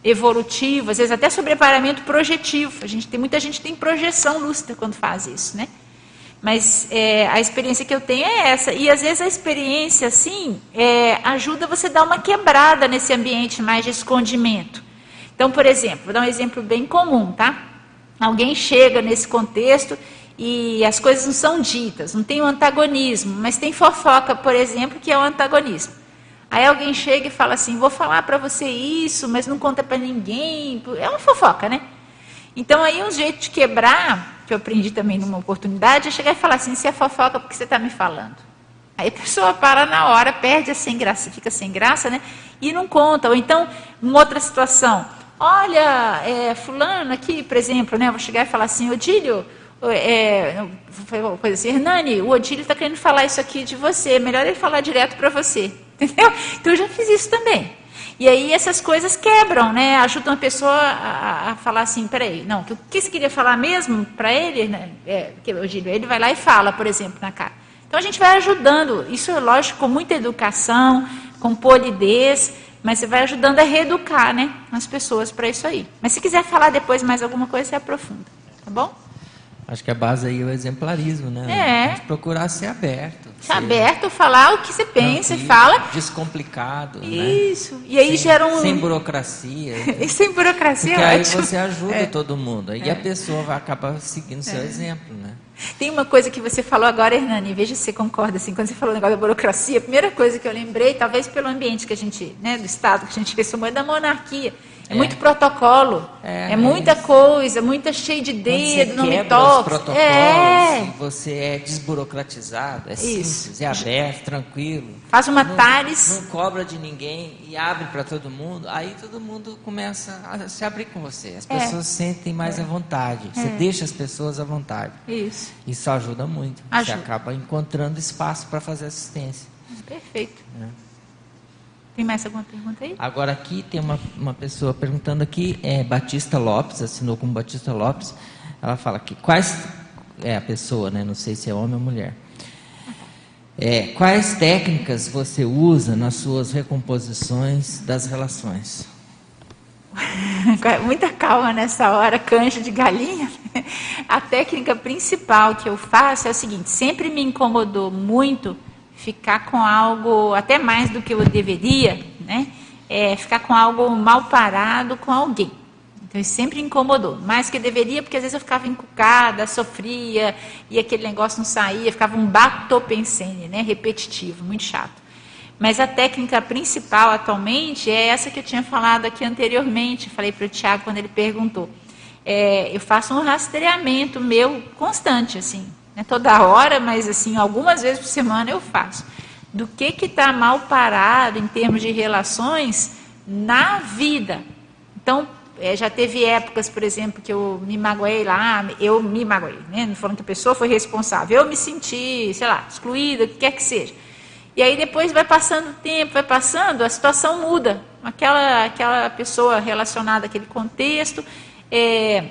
Evolutivo, às vezes até sobrepairamento projetivo. A gente tem muita gente tem projeção lúcida quando faz isso, né? Mas é, a experiência que eu tenho é essa. E às vezes a experiência, assim, é, ajuda você a dar uma quebrada nesse ambiente mais de escondimento. Então, por exemplo, vou dar um exemplo bem comum, tá? Alguém chega nesse contexto e as coisas não são ditas, não tem um antagonismo, mas tem fofoca, por exemplo, que é o antagonismo. Aí alguém chega e fala assim: vou falar para você isso, mas não conta para ninguém. É uma fofoca, né? Então aí um jeito de quebrar que eu aprendi também numa oportunidade, é chegar e falar assim, se é fofoca, porque você está me falando? Aí a pessoa para na hora, perde a sem graça, fica sem graça, né? E não conta. Ou então, uma outra situação, olha, é, fulano aqui, por exemplo, né? Eu vou chegar e falar assim, Odílio, é, coisa assim, Hernani, o Odílio está querendo falar isso aqui de você, é melhor ele falar direto para você. Entendeu? Então eu já fiz isso também. E aí essas coisas quebram, né? Ajudam a pessoa a, a falar assim, peraí, não, o que você queria falar mesmo para ele, né? É, que, ele vai lá e fala, por exemplo, na cara. Então a gente vai ajudando, isso é lógico, com muita educação, com polidez, mas você vai ajudando a reeducar né, as pessoas para isso aí. Mas se quiser falar depois mais alguma coisa, você aprofunda, tá bom? Acho que a base aí é o exemplarismo, né? É. A gente procurar ser aberto. Ser aberto, falar o que você pensa e fala. Descomplicado. Né? Isso. Né? E aí sem, gera um. Sem burocracia. e sem burocracia, Porque é aí ótimo. você ajuda é. todo mundo. Aí é. a pessoa vai acabar seguindo seu exemplo, né? Tem uma coisa que você falou agora, Hernani, veja se você concorda, assim, quando você falou o negócio da burocracia, a primeira coisa que eu lembrei, talvez pelo ambiente que a gente, né, do Estado que a gente resumou, é da monarquia. É, é, muito protocolo, é, é muita coisa, muita cheia de dedo, não me protocolos, é. você é desburocratizado, é Isso. simples, é aberto, tranquilo. Faz uma não, tares. Não cobra de ninguém e abre para todo mundo, aí todo mundo começa a se abrir com você. As pessoas sentem mais à vontade, você deixa as pessoas à vontade. Isso. Isso ajuda muito. Ajuda. Você acaba encontrando espaço para fazer assistência. Perfeito. Tem mais alguma pergunta aí? Agora aqui tem uma, uma pessoa perguntando aqui, é Batista Lopes, assinou como Batista Lopes. Ela fala aqui, quais é a pessoa, né? Não sei se é homem ou mulher. É, quais técnicas você usa nas suas recomposições das relações? Muita calma nessa hora, canja de galinha. A técnica principal que eu faço é o seguinte: sempre me incomodou muito ficar com algo, até mais do que eu deveria, né? É ficar com algo mal parado com alguém. Então, isso sempre incomodou, mais que deveria, porque às vezes eu ficava encucada, sofria, e aquele negócio não saía, ficava um batopensene, né? repetitivo, muito chato. Mas a técnica principal atualmente é essa que eu tinha falado aqui anteriormente, falei para o Tiago quando ele perguntou. É, eu faço um rastreamento meu constante, assim, é toda hora, mas assim, algumas vezes por semana eu faço. Do que que está mal parado em termos de relações na vida. Então, é, já teve épocas, por exemplo, que eu me magoei lá, eu me magoei, né? não falando que a pessoa foi responsável, eu me senti, sei lá, excluída, o que quer que seja. E aí depois vai passando o tempo, vai passando, a situação muda. Aquela, aquela pessoa relacionada àquele contexto, é,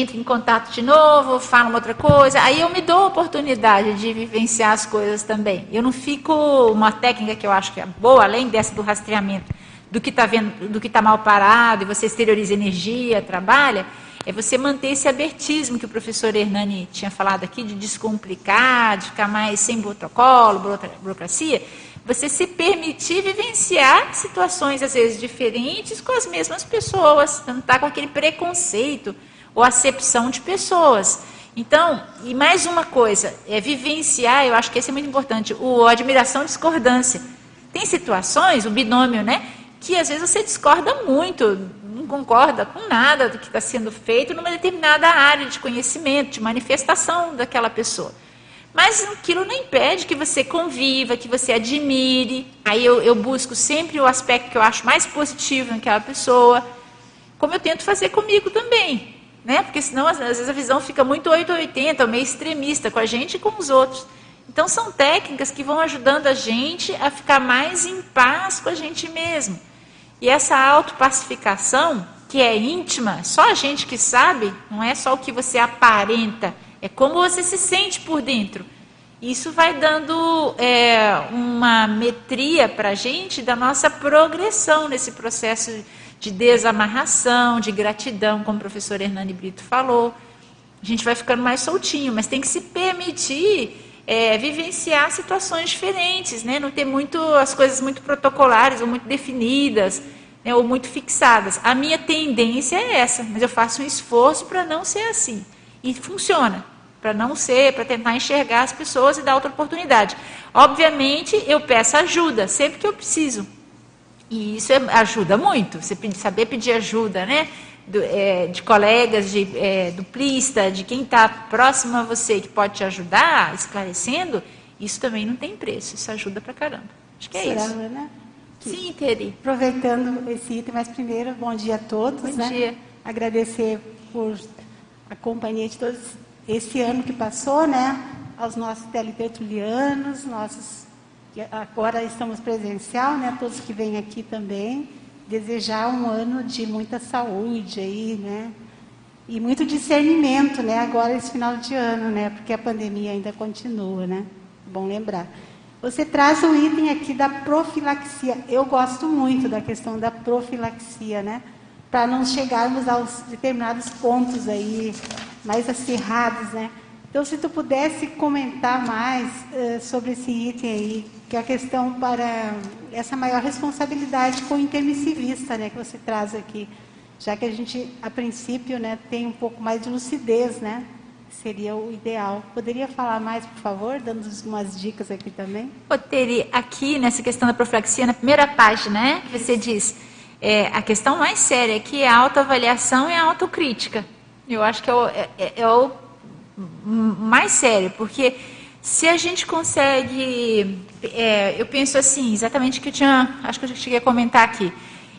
entra em contato de novo, fala uma outra coisa, aí eu me dou a oportunidade de vivenciar as coisas também. Eu não fico uma técnica que eu acho que é boa, além dessa do rastreamento, do que está vendo, do que está mal parado, e você exterioriza energia, trabalha, é você manter esse abertismo que o professor Hernani tinha falado aqui, de descomplicar, de ficar mais sem protocolo, burocracia, você se permitir vivenciar situações, às vezes, diferentes com as mesmas pessoas, não estar tá com aquele preconceito, ou acepção de pessoas. Então, e mais uma coisa, é vivenciar, eu acho que isso é muito importante, o admiração discordância. Tem situações, o binômio, né, que às vezes você discorda muito, não concorda com nada do que está sendo feito numa determinada área de conhecimento, de manifestação daquela pessoa. Mas aquilo não impede que você conviva, que você admire. Aí eu, eu busco sempre o aspecto que eu acho mais positivo naquela pessoa, como eu tento fazer comigo também né? Porque senão às vezes a visão fica muito 880, meio extremista com a gente e com os outros. Então são técnicas que vão ajudando a gente a ficar mais em paz com a gente mesmo. E essa autopacificação, que é íntima, só a gente que sabe, não é só o que você aparenta, é como você se sente por dentro. Isso vai dando é, uma metria para a gente da nossa progressão nesse processo de desamarração, de gratidão, como o professor Hernani Brito falou. A gente vai ficando mais soltinho, mas tem que se permitir é, vivenciar situações diferentes, né? não ter muito as coisas muito protocolares ou muito definidas, né? ou muito fixadas. A minha tendência é essa, mas eu faço um esforço para não ser assim. E funciona, para não ser, para tentar enxergar as pessoas e dar outra oportunidade. Obviamente, eu peço ajuda sempre que eu preciso. E isso é, ajuda muito, você saber pedir ajuda, né? Do, é, de colegas, de é, duplista, de quem está próximo a você que pode te ajudar, esclarecendo, isso também não tem preço, isso ajuda pra caramba. Acho que é Será, isso. Né? Sim, Teri. Aproveitando esse item, mas primeiro, bom dia a todos. Bom né? dia. Agradecer por a companhia de todos esse ano que passou, né? Aos nossos teletertulianos, nossos que agora estamos presencial, né? Todos que vêm aqui também. desejar um ano de muita saúde aí, né? E muito discernimento, né? Agora esse final de ano, né? Porque a pandemia ainda continua, né? Bom lembrar. Você traz o item aqui da profilaxia. Eu gosto muito da questão da profilaxia, né? Para não chegarmos aos determinados pontos aí mais acirrados, né? Então, se tu pudesse comentar mais uh, sobre esse item aí, que é a questão para essa maior responsabilidade com o intermissivista, né, que você traz aqui, já que a gente, a princípio, né, tem um pouco mais de lucidez, né, seria o ideal. Poderia falar mais, por favor, dando umas dicas aqui também? Poderia, aqui nessa questão da profilaxia, na primeira página, né, você diz, é, a questão mais séria aqui é a autoavaliação e a autocrítica. Eu acho que é o, é, é, é o mais sério, porque se a gente consegue, é, eu penso assim, exatamente o que eu tinha, acho que eu cheguei a comentar aqui.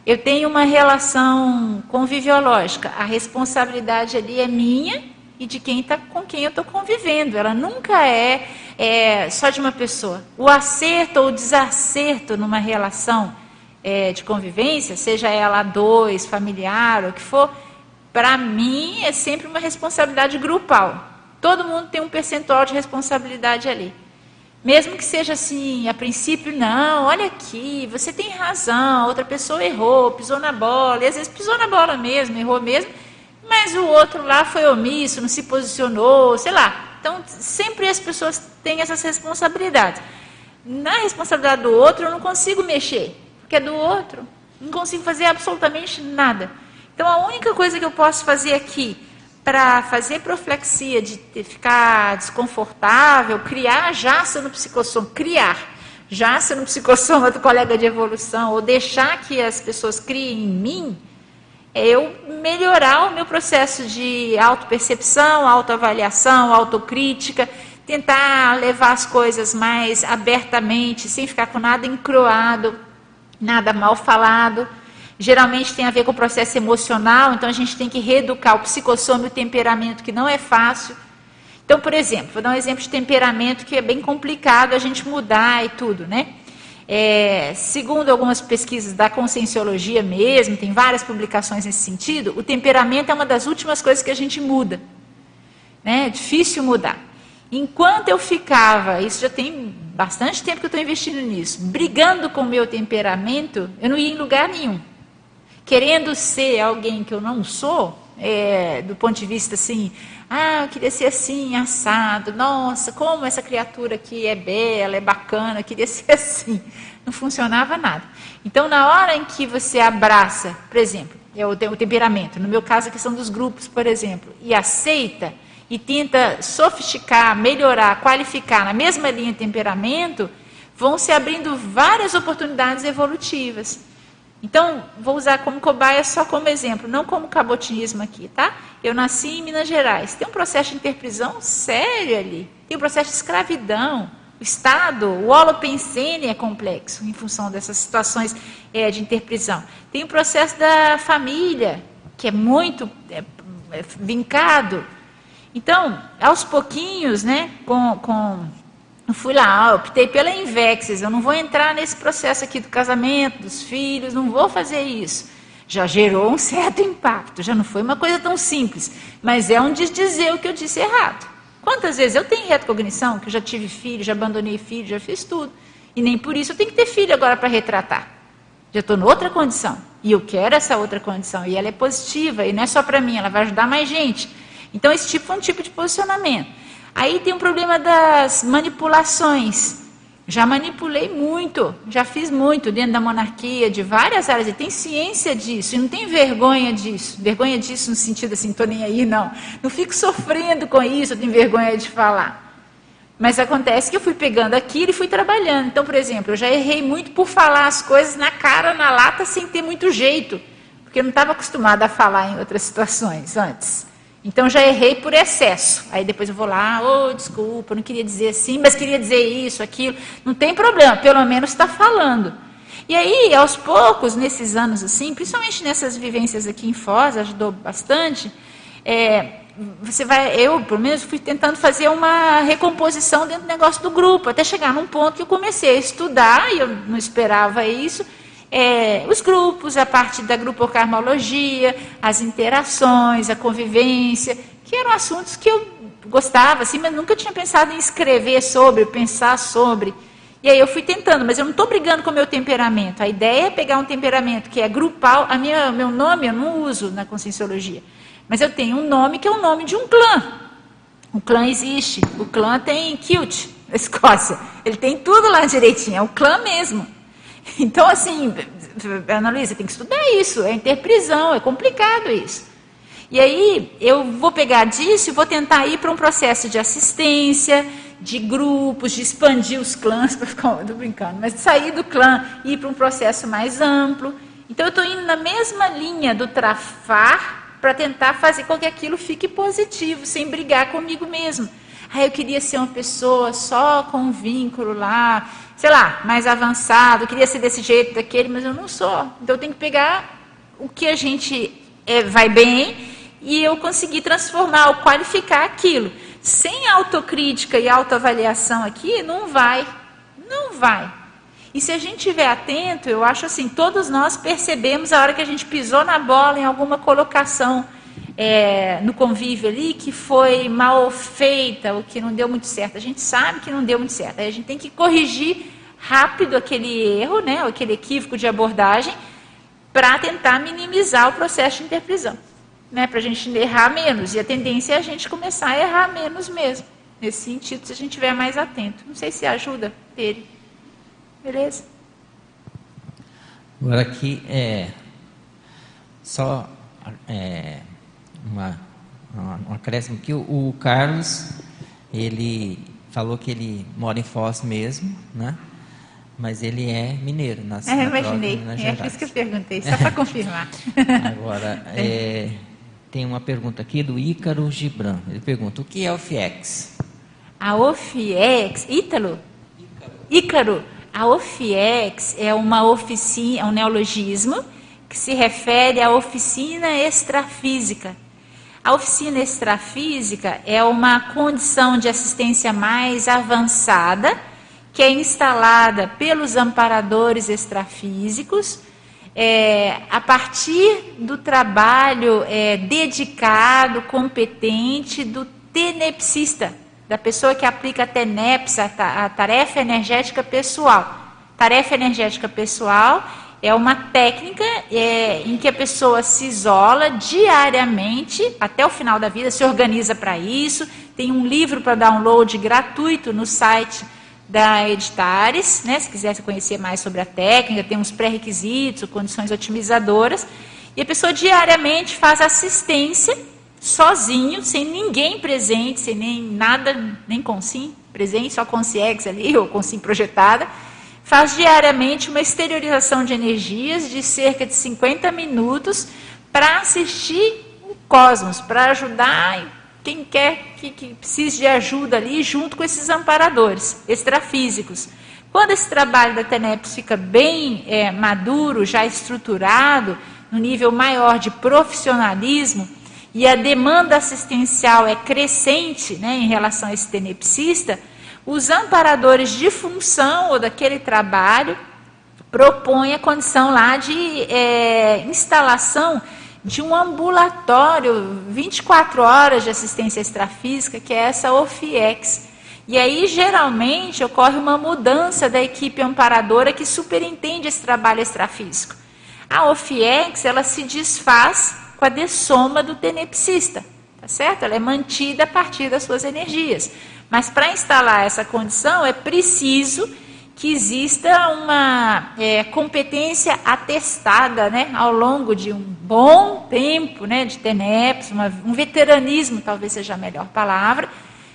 Eu tenho uma relação conviviológica, a responsabilidade ali é minha e de quem está com quem eu estou convivendo. Ela nunca é, é, só de uma pessoa. O acerto ou o desacerto numa relação é, de convivência, seja ela dois, familiar, ou o que for, para mim é sempre uma responsabilidade grupal. Todo mundo tem um percentual de responsabilidade ali. Mesmo que seja assim, a princípio, não, olha aqui, você tem razão, outra pessoa errou, pisou na bola, e às vezes pisou na bola mesmo, errou mesmo, mas o outro lá foi omisso, não se posicionou, sei lá. Então, sempre as pessoas têm essas responsabilidades. Na responsabilidade do outro, eu não consigo mexer, porque é do outro. Não consigo fazer absolutamente nada. Então, a única coisa que eu posso fazer aqui para fazer proflexia, de ficar desconfortável, criar jaça no psicossoma, criar jaça no psicossoma do colega de evolução, ou deixar que as pessoas criem em mim, é eu melhorar o meu processo de autopercepção, autoavaliação, autocrítica, tentar levar as coisas mais abertamente, sem ficar com nada encroado, nada mal falado geralmente tem a ver com o processo emocional, então a gente tem que reeducar o psicossoma e o temperamento, que não é fácil. Então, por exemplo, vou dar um exemplo de temperamento que é bem complicado a gente mudar e tudo, né? É, segundo algumas pesquisas da conscienciologia mesmo, tem várias publicações nesse sentido, o temperamento é uma das últimas coisas que a gente muda. Né? É difícil mudar. Enquanto eu ficava, isso já tem bastante tempo que eu estou investindo nisso, brigando com o meu temperamento, eu não ia em lugar nenhum querendo ser alguém que eu não sou, é, do ponto de vista assim, ah, eu queria ser assim, assado, nossa, como essa criatura aqui é bela, é bacana, eu queria ser assim. Não funcionava nada. Então, na hora em que você abraça, por exemplo, é o, o temperamento, no meu caso a questão dos grupos, por exemplo, e aceita e tenta sofisticar, melhorar, qualificar na mesma linha de temperamento, vão se abrindo várias oportunidades evolutivas. Então, vou usar como cobaia só como exemplo, não como cabotinismo aqui, tá? Eu nasci em Minas Gerais. Tem um processo de interprisão sério ali. Tem um processo de escravidão. O Estado, o holopensene é complexo em função dessas situações é, de interprisão. Tem o processo da família, que é muito é, é, vincado. Então, aos pouquinhos, né, com, com não fui lá, optei pela Invexes, eu não vou entrar nesse processo aqui do casamento, dos filhos, não vou fazer isso. Já gerou um certo impacto, já não foi uma coisa tão simples, mas é um desdizer o que eu disse errado. Quantas vezes eu tenho retrocognição, que eu já tive filho, já abandonei filho, já fiz tudo, e nem por isso eu tenho que ter filho agora para retratar. Já estou outra condição, e eu quero essa outra condição, e ela é positiva, e não é só para mim, ela vai ajudar mais gente. Então, esse tipo é um tipo de posicionamento. Aí tem o problema das manipulações. Já manipulei muito, já fiz muito dentro da monarquia, de várias áreas, e tem ciência disso, e não tem vergonha disso. Vergonha disso no sentido assim, estou nem aí, não. Não fico sofrendo com isso, eu tenho vergonha de falar. Mas acontece que eu fui pegando aquilo e fui trabalhando. Então, por exemplo, eu já errei muito por falar as coisas na cara, na lata, sem ter muito jeito, porque eu não estava acostumada a falar em outras situações antes. Então já errei por excesso. Aí depois eu vou lá, oh, desculpa, não queria dizer assim, mas queria dizer isso, aquilo. Não tem problema, pelo menos está falando. E aí, aos poucos, nesses anos assim, principalmente nessas vivências aqui em Foz, ajudou bastante. É, você vai, eu, pelo menos, fui tentando fazer uma recomposição dentro do negócio do grupo, até chegar num ponto que eu comecei a estudar, e eu não esperava isso, é, os grupos, a parte da grupocarmologia, as interações, a convivência, que eram assuntos que eu gostava, assim, mas nunca tinha pensado em escrever sobre, pensar sobre. E aí eu fui tentando, mas eu não estou brigando com o meu temperamento. A ideia é pegar um temperamento que é grupal. A minha, meu nome eu não uso na conscienciologia, mas eu tenho um nome que é o nome de um clã. O clã existe. O clã tem kilt na Escócia. Ele tem tudo lá direitinho. É o clã mesmo. Então, assim, Ana Luísa, tem que estudar isso, é interprisão, é complicado isso. E aí eu vou pegar disso e vou tentar ir para um processo de assistência, de grupos, de expandir os clãs, para ficar tô brincando, mas sair do clã e ir para um processo mais amplo. Então eu estou indo na mesma linha do trafar para tentar fazer com que aquilo fique positivo, sem brigar comigo mesmo. Ah, eu queria ser uma pessoa só com um vínculo lá, sei lá, mais avançado, queria ser desse jeito, daquele, mas eu não sou. Então eu tenho que pegar o que a gente é, vai bem e eu conseguir transformar ou qualificar aquilo. Sem autocrítica e autoavaliação aqui, não vai. Não vai. E se a gente estiver atento, eu acho assim, todos nós percebemos a hora que a gente pisou na bola em alguma colocação é, no convívio ali que foi mal feita, ou que não deu muito certo. A gente sabe que não deu muito certo. Aí a gente tem que corrigir rápido aquele erro, né, aquele equívoco de abordagem, para tentar minimizar o processo de interprisão. Né, para a gente errar menos. E a tendência é a gente começar a errar menos mesmo. Nesse sentido, se a gente estiver mais atento. Não sei se ajuda ele. Beleza? Agora aqui é só é, uma, uma, um acréscimo aqui. O, o, Carlos, ele falou que ele mora em Foz mesmo, né? Mas ele é mineiro, nasceu é, na imaginei. É por isso que eu perguntei, só para confirmar. Agora, é, tem uma pergunta aqui do Ícaro Gibran. Ele pergunta, o que é o FIEX? A OFIEX, Ítalo? Ícaro. A OFIEX é uma oficina, é um neologismo que se refere à oficina extrafísica a oficina extrafísica é uma condição de assistência mais avançada que é instalada pelos amparadores extrafísicos é, a partir do trabalho é, dedicado, competente do tenepsista, da pessoa que aplica a TENEPS, a, a tarefa energética pessoal. Tarefa energética pessoal é uma técnica é, em que a pessoa se isola diariamente até o final da vida, se organiza para isso. Tem um livro para download gratuito no site da Editares, né? Se quiser conhecer mais sobre a técnica, tem uns pré-requisitos, condições otimizadoras. E a pessoa diariamente faz assistência sozinho, sem ninguém presente, sem nem nada, nem consim presente, só consciex ali ou consim projetada faz diariamente uma exteriorização de energias de cerca de 50 minutos para assistir o cosmos, para ajudar quem quer que, que precise de ajuda ali, junto com esses amparadores extrafísicos. Quando esse trabalho da TENEPS fica bem é, maduro, já estruturado, no nível maior de profissionalismo, e a demanda assistencial é crescente né, em relação a esse tenepsista, os amparadores de função ou daquele trabalho propõem a condição lá de é, instalação de um ambulatório 24 horas de assistência extrafísica, que é essa OFIEX. E aí, geralmente, ocorre uma mudança da equipe amparadora que superintende esse trabalho extrafísico. A OFIEX, ela se desfaz com a dessoma do tenepsista, tá certo? Ela é mantida a partir das suas energias. Mas para instalar essa condição é preciso que exista uma é, competência atestada né, ao longo de um bom tempo né, de TENEPS, uma, um veteranismo talvez seja a melhor palavra,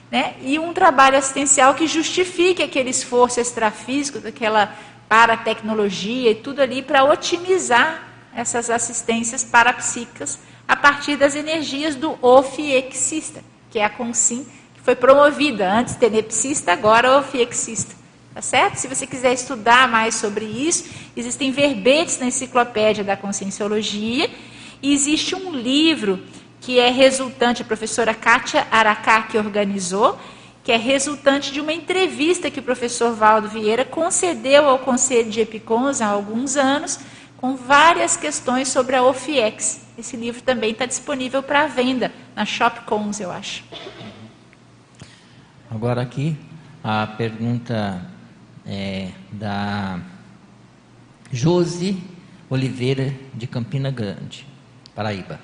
né, e um trabalho assistencial que justifique aquele esforço extrafísico, aquela paratecnologia e tudo ali para otimizar essas assistências parapsíquicas a partir das energias do ofiexista, que é a consim foi promovida, antes tenepsista, agora ofiexista. Tá certo? Se você quiser estudar mais sobre isso, existem verbetes na enciclopédia da Conscienciologia e existe um livro que é resultante, a professora Kátia Aracá que organizou, que é resultante de uma entrevista que o professor Valdo Vieira concedeu ao Conselho de Epicons há alguns anos, com várias questões sobre a OFIEX. Esse livro também está disponível para venda na Shopcons, eu acho. Agora aqui a pergunta é da Josi Oliveira de Campina Grande, Paraíba.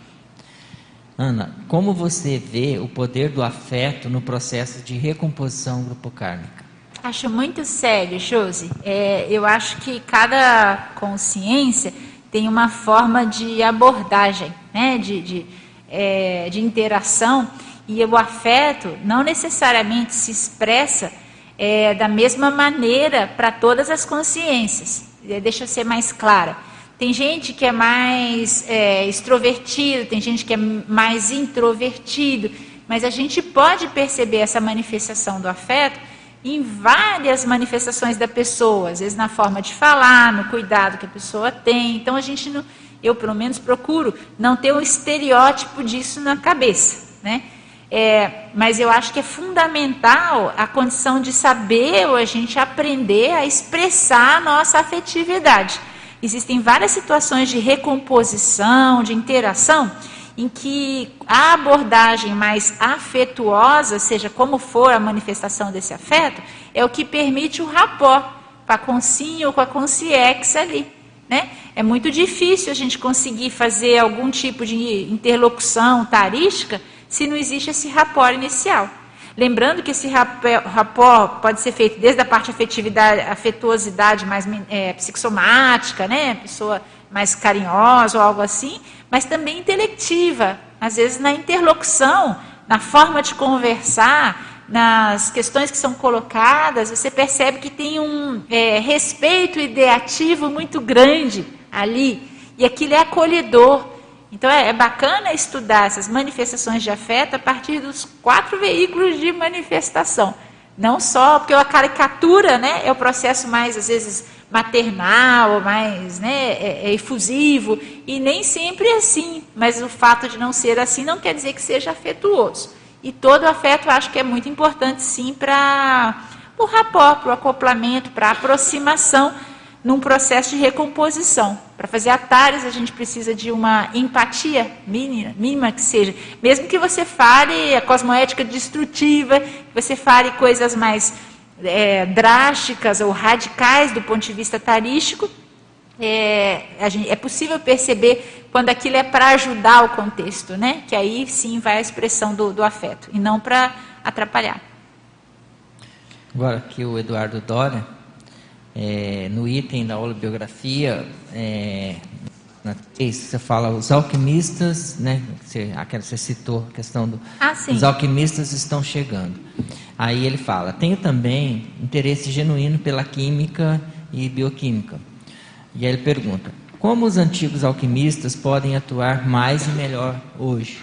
Ana, como você vê o poder do afeto no processo de recomposição grupocármica? Acho muito sério, Josi. É, eu acho que cada consciência tem uma forma de abordagem, né, de, de, é, de interação, e o afeto não necessariamente se expressa é, da mesma maneira para todas as consciências. É, deixa eu ser mais clara. Tem gente que é mais é, extrovertido, tem gente que é mais introvertido, mas a gente pode perceber essa manifestação do afeto em várias manifestações da pessoa, às vezes na forma de falar, no cuidado que a pessoa tem. Então a gente, não, eu pelo menos procuro não ter um estereótipo disso na cabeça, né? É, mas eu acho que é fundamental a condição de saber ou a gente aprender a expressar a nossa afetividade. Existem várias situações de recomposição, de interação, em que a abordagem mais afetuosa, seja como for a manifestação desse afeto, é o que permite o rapó com a consim ou com a consciex ali. Né? É muito difícil a gente conseguir fazer algum tipo de interlocução tarística se não existe esse rapó inicial. Lembrando que esse rapó pode ser feito desde a parte afetividade, afetuosidade mais é, psicossomática, né? Pessoa mais carinhosa ou algo assim, mas também intelectiva. Às vezes na interlocução, na forma de conversar, nas questões que são colocadas, você percebe que tem um é, respeito ideativo muito grande ali. E aquilo é acolhedor. Então é, é, bacana estudar essas manifestações de afeto a partir dos quatro veículos de manifestação. Não só, porque a caricatura né, é o processo mais, às vezes, maternal, mais né, é, é efusivo, e nem sempre é assim. Mas o fato de não ser assim não quer dizer que seja afetuoso. E todo afeto acho que é muito importante, sim, para o rapó, para o acoplamento, para a aproximação num processo de recomposição. Para fazer atalhos, a gente precisa de uma empatia mínima, mínima que seja. Mesmo que você fale a cosmoética destrutiva, que você fale coisas mais é, drásticas ou radicais do ponto de vista tarístico, é, gente, é possível perceber quando aquilo é para ajudar o contexto, né? que aí sim vai a expressão do, do afeto, e não para atrapalhar. Agora aqui o Eduardo Dória é, no item da aula biografia, é, na você fala os alquimistas, né? Você, aquela você citou a questão do. Ah. Os alquimistas estão chegando. Aí ele fala: tenho também interesse genuíno pela química e bioquímica. E aí ele pergunta: como os antigos alquimistas podem atuar mais e melhor hoje?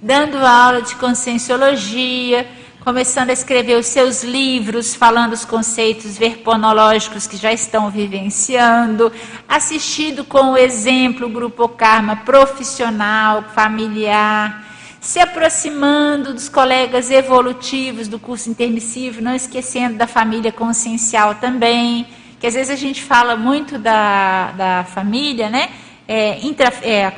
Dando aula de conscienciologia, começando a escrever os seus livros, falando os conceitos verponológicos que já estão vivenciando, assistindo com o exemplo o grupo Karma profissional, familiar, se aproximando dos colegas evolutivos do curso intermissivo, não esquecendo da família consciencial também, que às vezes a gente fala muito da, da família, né? É, intra, é,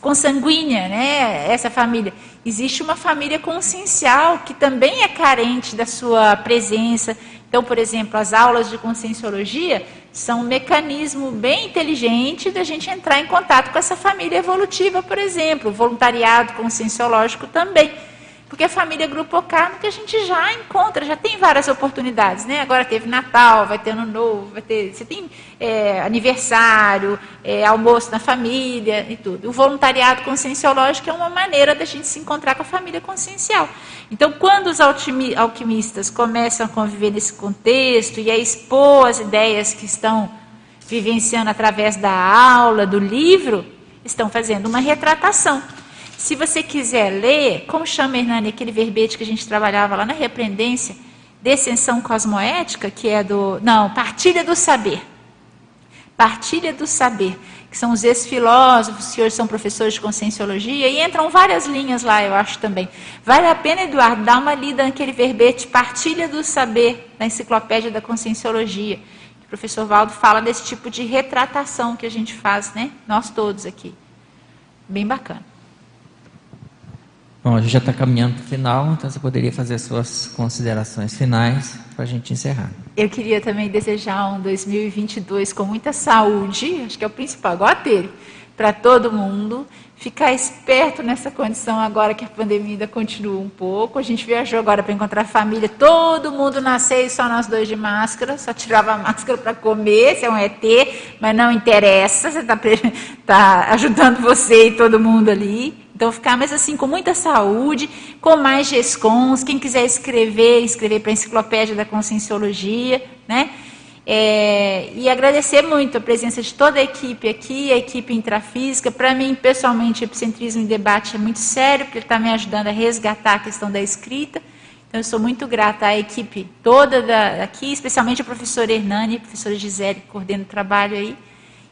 consanguínea, né? Essa família existe uma família consciencial que também é carente da sua presença. Então, por exemplo, as aulas de conscienciologia são um mecanismo bem inteligente da gente entrar em contato com essa família evolutiva, por exemplo, o voluntariado conscienciológico também. Porque a família Grupo Carmo que a gente já encontra, já tem várias oportunidades, né? Agora teve Natal, vai ter Ano Novo, vai ter. Você tem é, aniversário, é, almoço na família e tudo. O voluntariado conscienciológico é uma maneira da gente se encontrar com a família consciencial. Então, quando os alquimistas começam a conviver nesse contexto e a expor as ideias que estão vivenciando através da aula, do livro, estão fazendo uma retratação. Se você quiser ler, como chama, Hernani, aquele verbete que a gente trabalhava lá na repreendência, descensão cosmoética, que é do. Não, partilha do saber. Partilha do saber, que são os ex-filósofos, os senhores são professores de conscienciologia, e entram várias linhas lá, eu acho também. Vale a pena, Eduardo, dar uma lida naquele verbete, partilha do saber, na enciclopédia da conscienciologia. O professor Valdo fala desse tipo de retratação que a gente faz, né? Nós todos aqui. Bem bacana. Bom, a gente já está caminhando para o final, então você poderia fazer suas considerações finais para a gente encerrar. Eu queria também desejar um 2022 com muita saúde, acho que é o principal, igual a ter, para todo mundo. Ficar esperto nessa condição agora que a pandemia ainda continua um pouco. A gente viajou agora para encontrar a família, todo mundo nasceu e só nós dois de máscara, só tirava a máscara para comer, se é um ET, mas não interessa, você está tá ajudando você e todo mundo ali. Então, ficar, mas assim, com muita saúde, com mais GESCONs, quem quiser escrever, escrever para a Enciclopédia da Conscienciologia, né? É, e agradecer muito a presença de toda a equipe aqui, a equipe intrafísica. Para mim, pessoalmente, o epicentrismo em debate é muito sério, porque ele está me ajudando a resgatar a questão da escrita. Então, eu sou muito grata à equipe toda da, aqui, especialmente a professora Hernani, a professora Gisele, que coordena o trabalho aí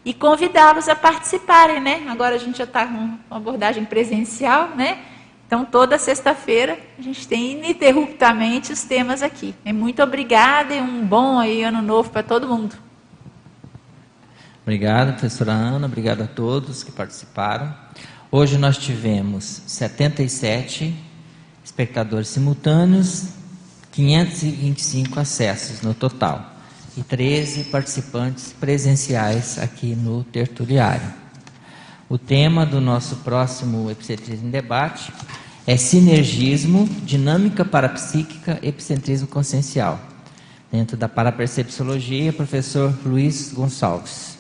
e convidá-los a participarem, né? Agora a gente já está com uma abordagem presencial, né? Então toda sexta-feira a gente tem ininterruptamente os temas aqui. Muito obrigada e um bom aí ano novo para todo mundo. Obrigado, professora Ana, obrigado a todos que participaram. Hoje nós tivemos 77 espectadores simultâneos, 525 acessos no total e 13 participantes presenciais aqui no tertuliário. O tema do nosso próximo Epicentrismo Debate é Sinergismo, Dinâmica Parapsíquica, Epicentrismo Consciencial. Dentro da Parapercepciologia, professor Luiz Gonçalves.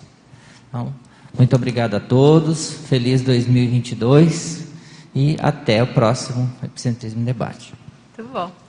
Então, muito obrigado a todos, feliz 2022 e até o próximo Epicentrismo Debate. Muito bom.